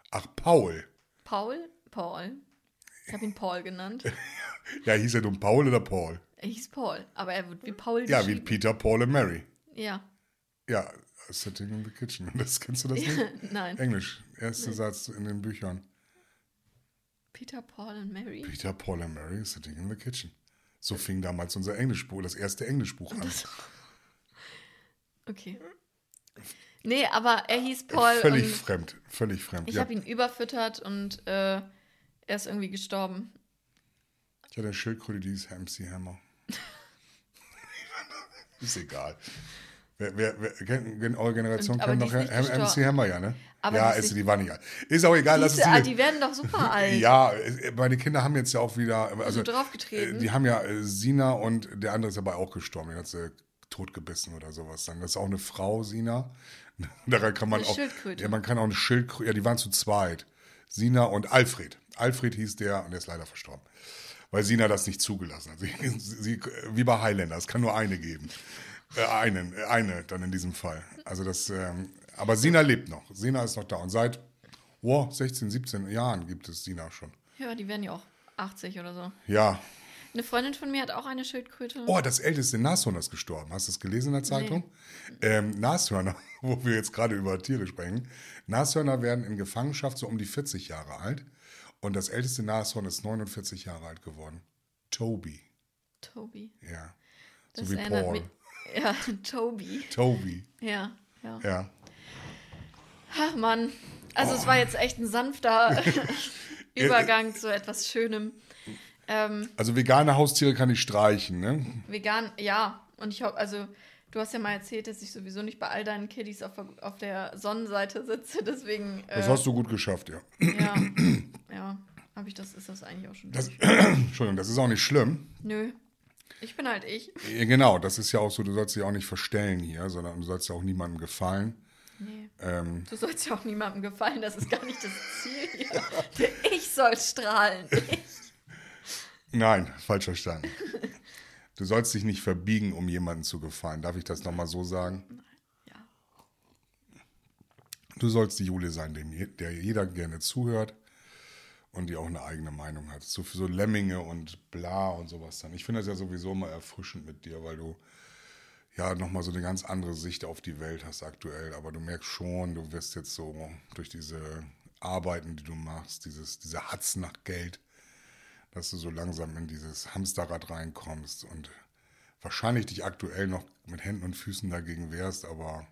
S2: Ach, Paul.
S3: Paul? Paul. Ich habe ihn Paul genannt.
S2: Ja, hieß er nun Paul oder Paul?
S3: Er hieß Paul, aber er wird wie Paul
S2: Ja, wie. Peter, Paul und Mary.
S3: Ja.
S2: Ja, Sitting in the Kitchen. Das kennst du das nicht?
S3: Nein.
S2: Englisch. Erster Satz in den Büchern.
S3: Peter, Paul und Mary.
S2: Peter, Paul and Mary sitting in the kitchen. So fing damals unser Englischbuch, das erste Englischbuch an.
S3: Okay. Nee, aber er hieß Paul
S2: völlig fremd, völlig fremd.
S3: ich
S2: Ja,
S3: habe ihn überfüttert und äh, er ist irgendwie gestorben.
S2: ich hatte eine Schildkröte, die hieß MC Hammer. ist egal. Wer, wer, wer eure Generation kennt noch MC. Hammer, ja, ne?
S3: Aber
S2: ja,
S3: die ist
S2: die war nicht alt. Ist auch egal, lass es
S3: ah,
S2: die,
S3: werden doch super alt.
S2: Ja, meine Kinder haben jetzt ja auch wieder. Also,
S3: so draufgetreten.
S2: äh, Die haben ja äh, Sina und der andere ist aber auch gestorben. Den hat sie totgebissen oder sowas dann. Das ist auch eine Frau, Sina. Daran kann man
S3: Eine
S2: auch. Ja, man kann auch eine Schildkröte. Ja, die waren zu zweit. Sina und Alfred. Alfred hieß der und der ist leider verstorben. Weil Sina das nicht zugelassen hat. Sie, sie, wie bei Highlander, es kann nur eine geben. Äh, einen, äh, eine dann in diesem Fall. Also das, ähm, aber Sina lebt noch. Sina ist noch da. Und seit oh, 16, 17 Jahren gibt es Sina schon.
S3: Ja, die werden ja auch 80 oder so.
S2: Ja.
S3: Eine Freundin von mir hat auch eine Schildkröte.
S2: Oh, das älteste Nashorn ist gestorben. Hast du es gelesen in der Zeitung? Ähm, Nashörner, wo wir jetzt gerade über Tiere sprechen. Nashörner werden in Gefangenschaft so um die 40 Jahre alt. Und das älteste Nashorn ist 49 Jahre alt geworden. Toby.
S3: Toby.
S2: Ja.
S3: Das
S2: so wie Paul.
S3: mich. Ja, Toby.
S2: Toby.
S3: Ja, ja.
S2: Ja.
S3: Ach Mann. Also es war jetzt echt ein sanfter Übergang zu etwas Schönem. Ähm,
S2: Also vegane Haustiere kann ich streichen, ne?
S3: vegan, ja. Und ich hoffe, also du hast ja mal erzählt, dass ich sowieso nicht bei all deinen Kiddies auf, auf der Sonnenseite sitze, deswegen. Äh,
S2: Das hast du gut geschafft, ja.
S3: Ja, ja. Habe ich das, ist das eigentlich auch schon.
S2: Das. Entschuldigung, das ist auch nicht schlimm.
S3: Nö. Ich bin halt ich.
S2: Genau, das ist ja auch so, du sollst dich auch nicht verstellen hier, sondern du sollst ja auch niemandem gefallen.
S3: Nee.
S2: Ähm,
S3: Du sollst ja auch niemandem gefallen, das ist gar nicht das Ziel hier. Ich soll strahlen. Ich.
S2: nein, falsch verstanden. Du sollst dich nicht verbiegen, um jemandem zu gefallen. Darf ich das nochmal so sagen?
S3: Ja.
S2: Du sollst die Jule sein, der jeder gerne zuhört und die auch eine eigene Meinung hat. So so Lemminge und bla und sowas dann. Ich finde das ja sowieso mal erfrischend mit dir, weil du ja nochmal so eine ganz andere Sicht auf die Welt hast aktuell. Aber du merkst schon, du wirst jetzt so durch diese Arbeiten, die du machst, dieses, diese Hatz nach Geld, dass du so langsam in dieses Hamsterrad reinkommst und wahrscheinlich dich aktuell noch mit Händen und Füßen dagegen wehrst, aber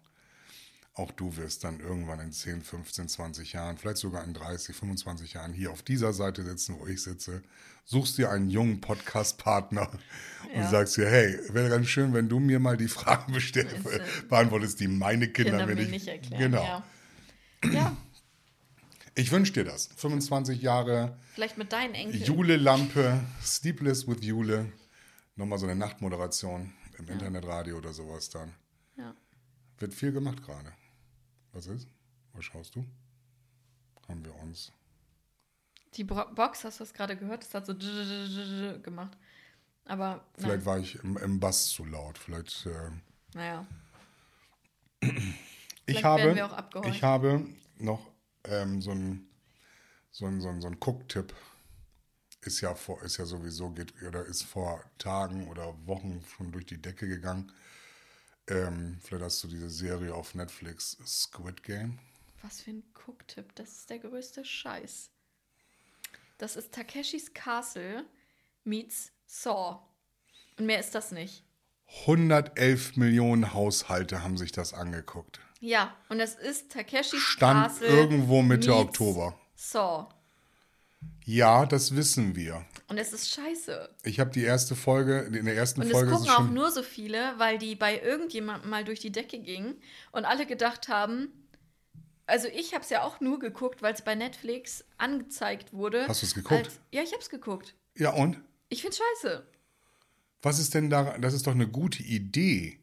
S2: auch du wirst dann irgendwann in 10, 15, 20 Jahren, vielleicht sogar in 30, 25 Jahren hier auf dieser Seite sitzen, wo ich sitze, suchst dir einen jungen Podcast-Partner und
S3: Ja.
S2: sagst dir, hey, wäre ganz schön, wenn du mir mal die Fragen bestell-
S3: Ist, äh,
S2: beantwortest, die meine Kinder,
S3: Kinder
S2: mir nicht,
S3: nicht erklären.
S2: Genau.
S3: Ja. ja,
S2: Ich wünsche dir das. 25 Jahre
S3: vielleicht mit deinen Enkeln.
S2: Jule Lampe, Sleepless with Jule. Nochmal so eine Nachtmoderation im Internetradio oder sowas dann.
S3: Ja.
S2: Wird viel gemacht gerade. Was ist? Was schaust du? Haben wir uns.
S3: Die Bro Box, hast du das gerade gehört? Das hat so gemacht. Aber
S2: Vielleicht
S3: nein.
S2: war ich im, im Bass zu laut. Vielleicht. Äh,
S3: naja.
S2: ich,
S3: Vielleicht
S2: habe, ich habe noch ähm, so einen so ein, so ein, so ein Gucktipp. Ist ja, vor, ist ja sowieso, geht, oder ist vor Tagen oder Wochen schon durch die Decke gegangen. Ähm, vielleicht hast du diese Serie auf Netflix, Squid Game.
S3: Was für ein Cooktipp. Das ist der größte Scheiß. Das ist Takeshis Castle meets Saw. Und mehr ist das nicht.
S2: 111 Millionen Haushalte haben sich das angeguckt.
S3: Ja, und das ist Takeshis
S2: Stand
S3: Castle
S2: irgendwo Mitte Oktober.
S3: Saw.
S2: Ja, das wissen wir.
S3: Und es ist scheiße.
S2: Ich habe die erste Folge, in der ersten
S3: Und es
S2: Folge
S3: gucken
S2: es
S3: auch
S2: schon.
S3: nur so viele, weil die bei irgendjemandem mal durch die Decke gingen und alle gedacht haben, also ich habe es ja auch nur geguckt, weil es bei Netflix angezeigt wurde.
S2: Hast du's geguckt?
S3: Als, ja, ich habe es geguckt.
S2: Ja, und?
S3: Ich finde scheiße.
S2: Was ist denn da? Das ist doch eine gute Idee.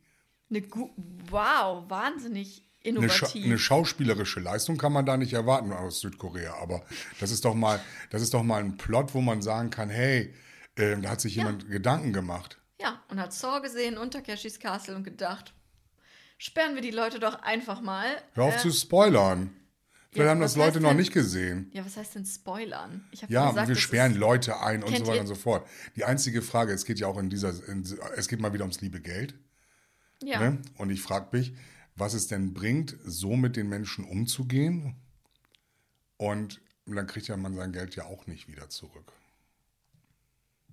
S3: Eine gu wow, wahnsinnig
S2: Eine, Scha
S3: innovativ.
S2: eine schauspielerische Leistung kann man da nicht erwarten aus Südkorea. Aber das ist doch mal, das ist doch mal ein Plot, wo man sagen kann, hey, äh, da hat sich jemand Gedanken gemacht.
S3: ja, und hat Saw gesehen und Takeshis Castle und gedacht, sperren wir die Leute doch einfach mal.
S2: Hör auf
S3: Äh,
S2: zu spoilern. Vielleicht
S3: ja,
S2: haben das Leute
S3: heißt
S2: noch
S3: denn-
S2: nicht gesehen.
S3: Ja, was heißt denn spoilern?
S2: Ja,
S3: gesagt,
S2: wir sperren Leute ein und so weiter und so fort. Die einzige Frage, es geht ja auch in dieser, in, es geht mal wieder ums liebe Geld.
S3: Ja.
S2: Ne? Und ich frage mich, was es denn bringt, so mit den Menschen umzugehen. Und dann kriegt ja man sein Geld ja auch nicht wieder zurück.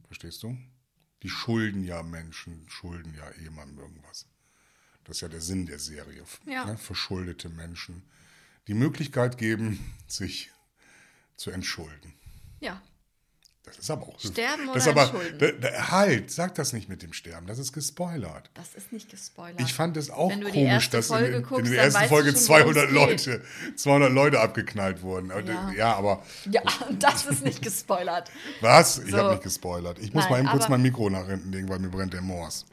S2: Verstehst du? Die schulden ja Menschen, schulden ja jemandem irgendwas. Das ist ja der Sinn der Serie.
S3: Ja.
S2: Ne? Verschuldete Menschen die Möglichkeit geben, sich zu entschulden.
S3: Ja.
S2: Das ist aber auch.
S3: Sterben
S2: das
S3: oder
S2: aber, Halt, sag das nicht mit dem Sterben, das ist gespoilert.
S3: Das ist nicht gespoilert.
S2: Ich fand es auch komisch, dass in, in,
S3: guckst,
S2: in der ersten Folge
S3: schon,
S2: 200
S3: worum es
S2: Leute, 200 Leute abgeknallt wurden.
S3: Ja.
S2: ja. aber
S3: Ja, das ist nicht gespoilert.
S2: was? Ich
S3: So.
S2: habe nicht gespoilert. Ich muss
S3: Nein,
S2: mal eben kurz mein Mikro nach hinten legen, weil mir brennt der Mors.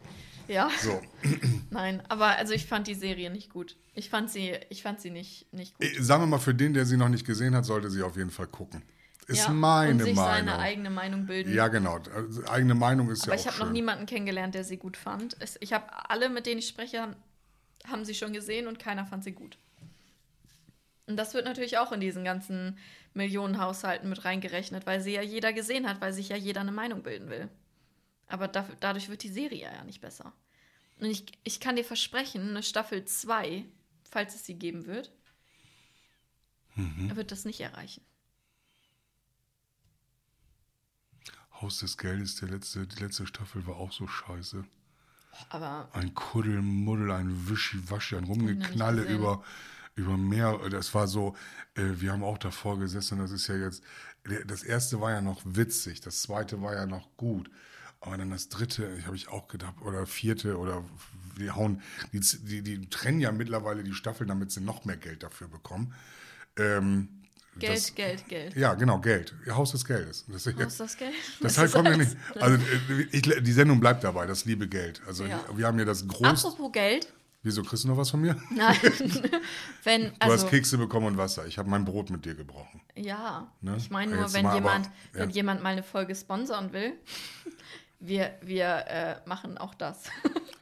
S3: Ja.
S2: So,
S3: Nein, aber also ich fand die Serie nicht gut. Ich fand sie, ich fand sie nicht, nicht gut.
S2: äh, sagen wir mal, für den, der sie noch nicht gesehen hat, sollte sie auf jeden Fall gucken. Ist
S3: ja,
S2: meine
S3: und sich
S2: Meinung.
S3: seine eigene Meinung bilden.
S2: ja, genau. Also, eigene Meinung ist
S3: aber
S2: ja
S3: ich
S2: auch
S3: habe noch niemanden kennengelernt, der sie gut fand. Ich habe alle, mit denen ich spreche, haben sie schon gesehen und keiner fand sie gut. Und das wird natürlich auch in diesen ganzen Millionenhaushalten mit reingerechnet, weil sie ja jeder gesehen hat, weil sich ja jeder eine Meinung bilden will. Aber dafür, dadurch wird die Serie ja nicht besser. Und ich, ich kann dir versprechen, eine Staffel 2, falls es sie geben wird,
S2: Mhm.
S3: wird das nicht erreichen.
S2: Haus des Geldes, der letzte, die letzte Staffel war auch so scheiße.
S3: Aber
S2: Ein Kuddelmuddel, ein Wischiwaschi, ein Rumgeknalle über, über mehr, das war so, äh, wir haben auch davor gesessen, das ist ja jetzt, das erste war ja noch witzig, das zweite war ja noch gut. Aber dann das dritte, habe ich auch gedacht, oder vierte, oder die hauen, die, die, die trennen ja mittlerweile die Staffeln, damit sie noch mehr Geld dafür bekommen. Ähm,
S3: Geld,
S2: das,
S3: Geld, Geld.
S2: Ja, genau, Geld. Haus des Geldes. Das,
S3: Haus des Geldes.
S2: Das halt kommt ja nicht. Also äh, ich, die Sendung bleibt dabei, das liebe Geld. Also
S3: Ja.
S2: wir haben ja das groß.
S3: Apropos Geld.
S2: Wieso kriegst du noch was von mir?
S3: Nein. wenn,
S2: Du
S3: also,
S2: hast Kekse bekommen und Wasser. Ich habe mein Brot mit dir gebrochen.
S3: Ja,
S2: Ne?
S3: ich meine nur,
S2: Jetzt
S3: wenn
S2: mal
S3: jemand,
S2: aber-
S3: wenn
S2: ja.
S3: jemand mal eine Folge sponsern will, wir, wir äh, machen auch das.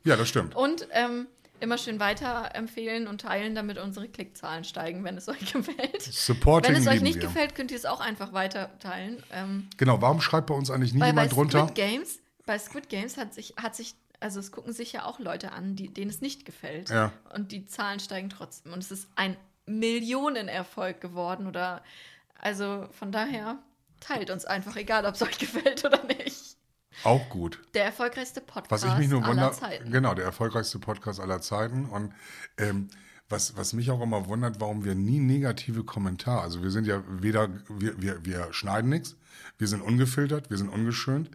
S2: Ja, das stimmt.
S3: Und ähm, immer schön weiterempfehlen und teilen, damit unsere Klickzahlen steigen, wenn es euch gefällt.
S2: Supporting
S3: wenn es euch nicht
S2: wir.
S3: gefällt, könnt ihr es auch einfach weiter teilen. Ähm,
S2: Genau, warum schreibt bei uns eigentlich nie
S3: bei
S2: jemand drunter?
S3: Squid Games, bei Squid Games hat sich, hat sich, also es gucken sich ja auch Leute an, die, denen es nicht gefällt.
S2: Ja.
S3: Und die Zahlen steigen trotzdem. Und es ist ein Millionenerfolg geworden oder also von daher teilt uns einfach, egal ob es euch gefällt oder nicht.
S2: Auch gut.
S3: Der erfolgreichste
S2: Was
S3: Podcast
S2: ich mich nur
S3: aller
S2: wundere,
S3: Zeiten.
S2: genau, der erfolgreichste Podcast aller Zeiten. Und ähm, was, was mich auch immer wundert, warum wir nie negative Kommentare, also wir sind ja weder, wir, wir, wir schneiden nichts, wir sind ungefiltert, wir sind ungeschönt,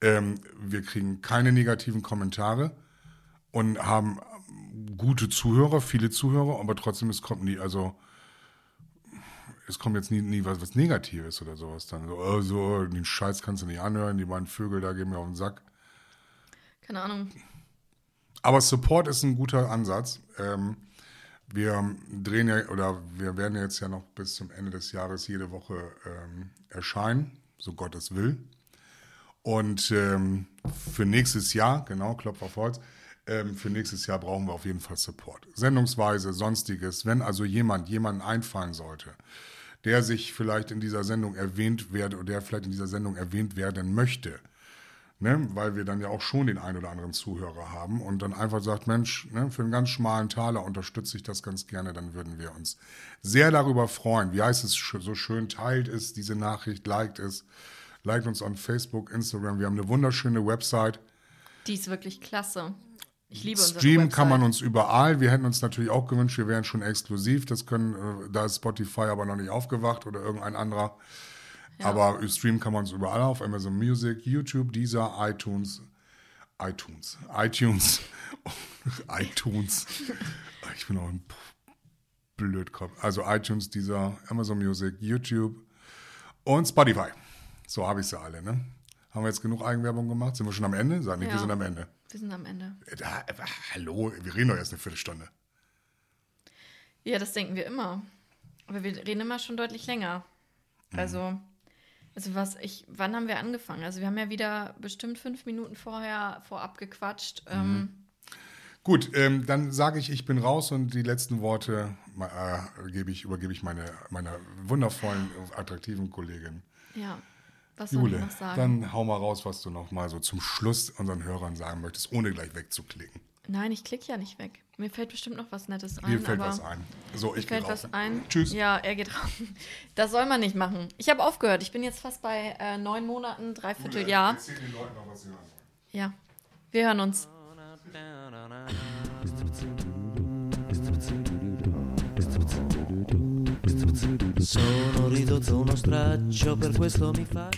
S2: ähm, wir kriegen keine negativen Kommentare und haben gute Zuhörer, viele Zuhörer, aber trotzdem, es kommt nie, also es kommt jetzt nie, nie was, was Negatives oder sowas dann. So, oh, so, den Scheiß kannst du nicht anhören, die beiden Vögel da gehen mir auf den Sack.
S3: Keine Ahnung.
S2: Aber Support ist ein guter Ansatz. Ähm, wir drehen ja, oder wir werden jetzt ja noch bis zum Ende des Jahres jede Woche ähm, erscheinen, so Gott es will. Und ähm, für nächstes Jahr, genau, Klopf auf Holz, ähm, für nächstes Jahr brauchen wir auf jeden Fall Support. Sendungsweise, sonstiges, wenn also jemand, jemanden einfallen sollte, der sich vielleicht in dieser Sendung erwähnt werde oder der vielleicht in dieser Sendung erwähnt werden möchte, ne, weil wir dann ja auch schon den ein oder anderen Zuhörer haben und dann einfach sagt, Mensch, ne, für einen ganz schmalen Taler unterstütze ich das ganz gerne, dann würden wir uns sehr darüber freuen. Wie heißt es so schön, teilt es, diese Nachricht, liked es, liked uns on Facebook, Instagram. Wir haben eine wunderschöne Website.
S3: Die ist wirklich klasse. Ich liebe
S2: Streamen kann man uns überall. Wir hätten uns natürlich auch gewünscht, wir wären schon exklusiv. Das können, äh, da ist Spotify aber noch nicht aufgewacht oder irgendein anderer. Aber streamen kann man uns überall auf Amazon Music, YouTube, Deezer, iTunes, iTunes, iTunes, iTunes. Ich bin auch ein Blödkopf. Also iTunes, Deezer, Amazon Music, YouTube und Spotify. So habe ich sie alle, ne? Haben wir jetzt genug Eigenwerbung gemacht? Sind wir schon am Ende? Sag nicht, wir
S3: Ja.
S2: sind am Ende.
S3: Wir sind am Ende.
S2: Da, äh, hallo, wir reden doch erst eine Viertelstunde.
S3: Ja, das denken wir immer. Aber wir reden immer schon deutlich länger.
S2: Mhm.
S3: Also, also was ich, wann haben wir angefangen? Also wir haben ja wieder bestimmt fünf Minuten vorher vorab gequatscht.
S2: Mhm.
S3: Ähm,
S2: Gut, ähm, dann sage ich, ich bin raus und die letzten Worte äh, gebe ich, übergebe ich meine, meiner wundervollen, attraktiven Kollegin
S3: ja, was soll ich
S2: Jule.
S3: noch sagen?
S2: Dann hau mal raus, was du noch mal so zum Schluss unseren Hörern sagen möchtest, ohne gleich wegzuklicken.
S3: Nein, ich klicke ja nicht weg. Mir fällt bestimmt noch was Nettes ein.
S2: Mir fällt
S3: aber
S2: was ein. So,
S3: Mir
S2: ich gehe
S3: fällt
S2: raus.
S3: was ein.
S2: Tschüss.
S3: Ja, er geht raus. Das soll man nicht machen. Ich habe aufgehört. Ich bin jetzt fast bei äh, neun Monaten, dreiviertel Jahr.
S2: Erzähl den Leuten noch, was sie hören.
S3: Ja, wir hören uns.
S4: Sono ridotto uno straccio, per questo mi fa.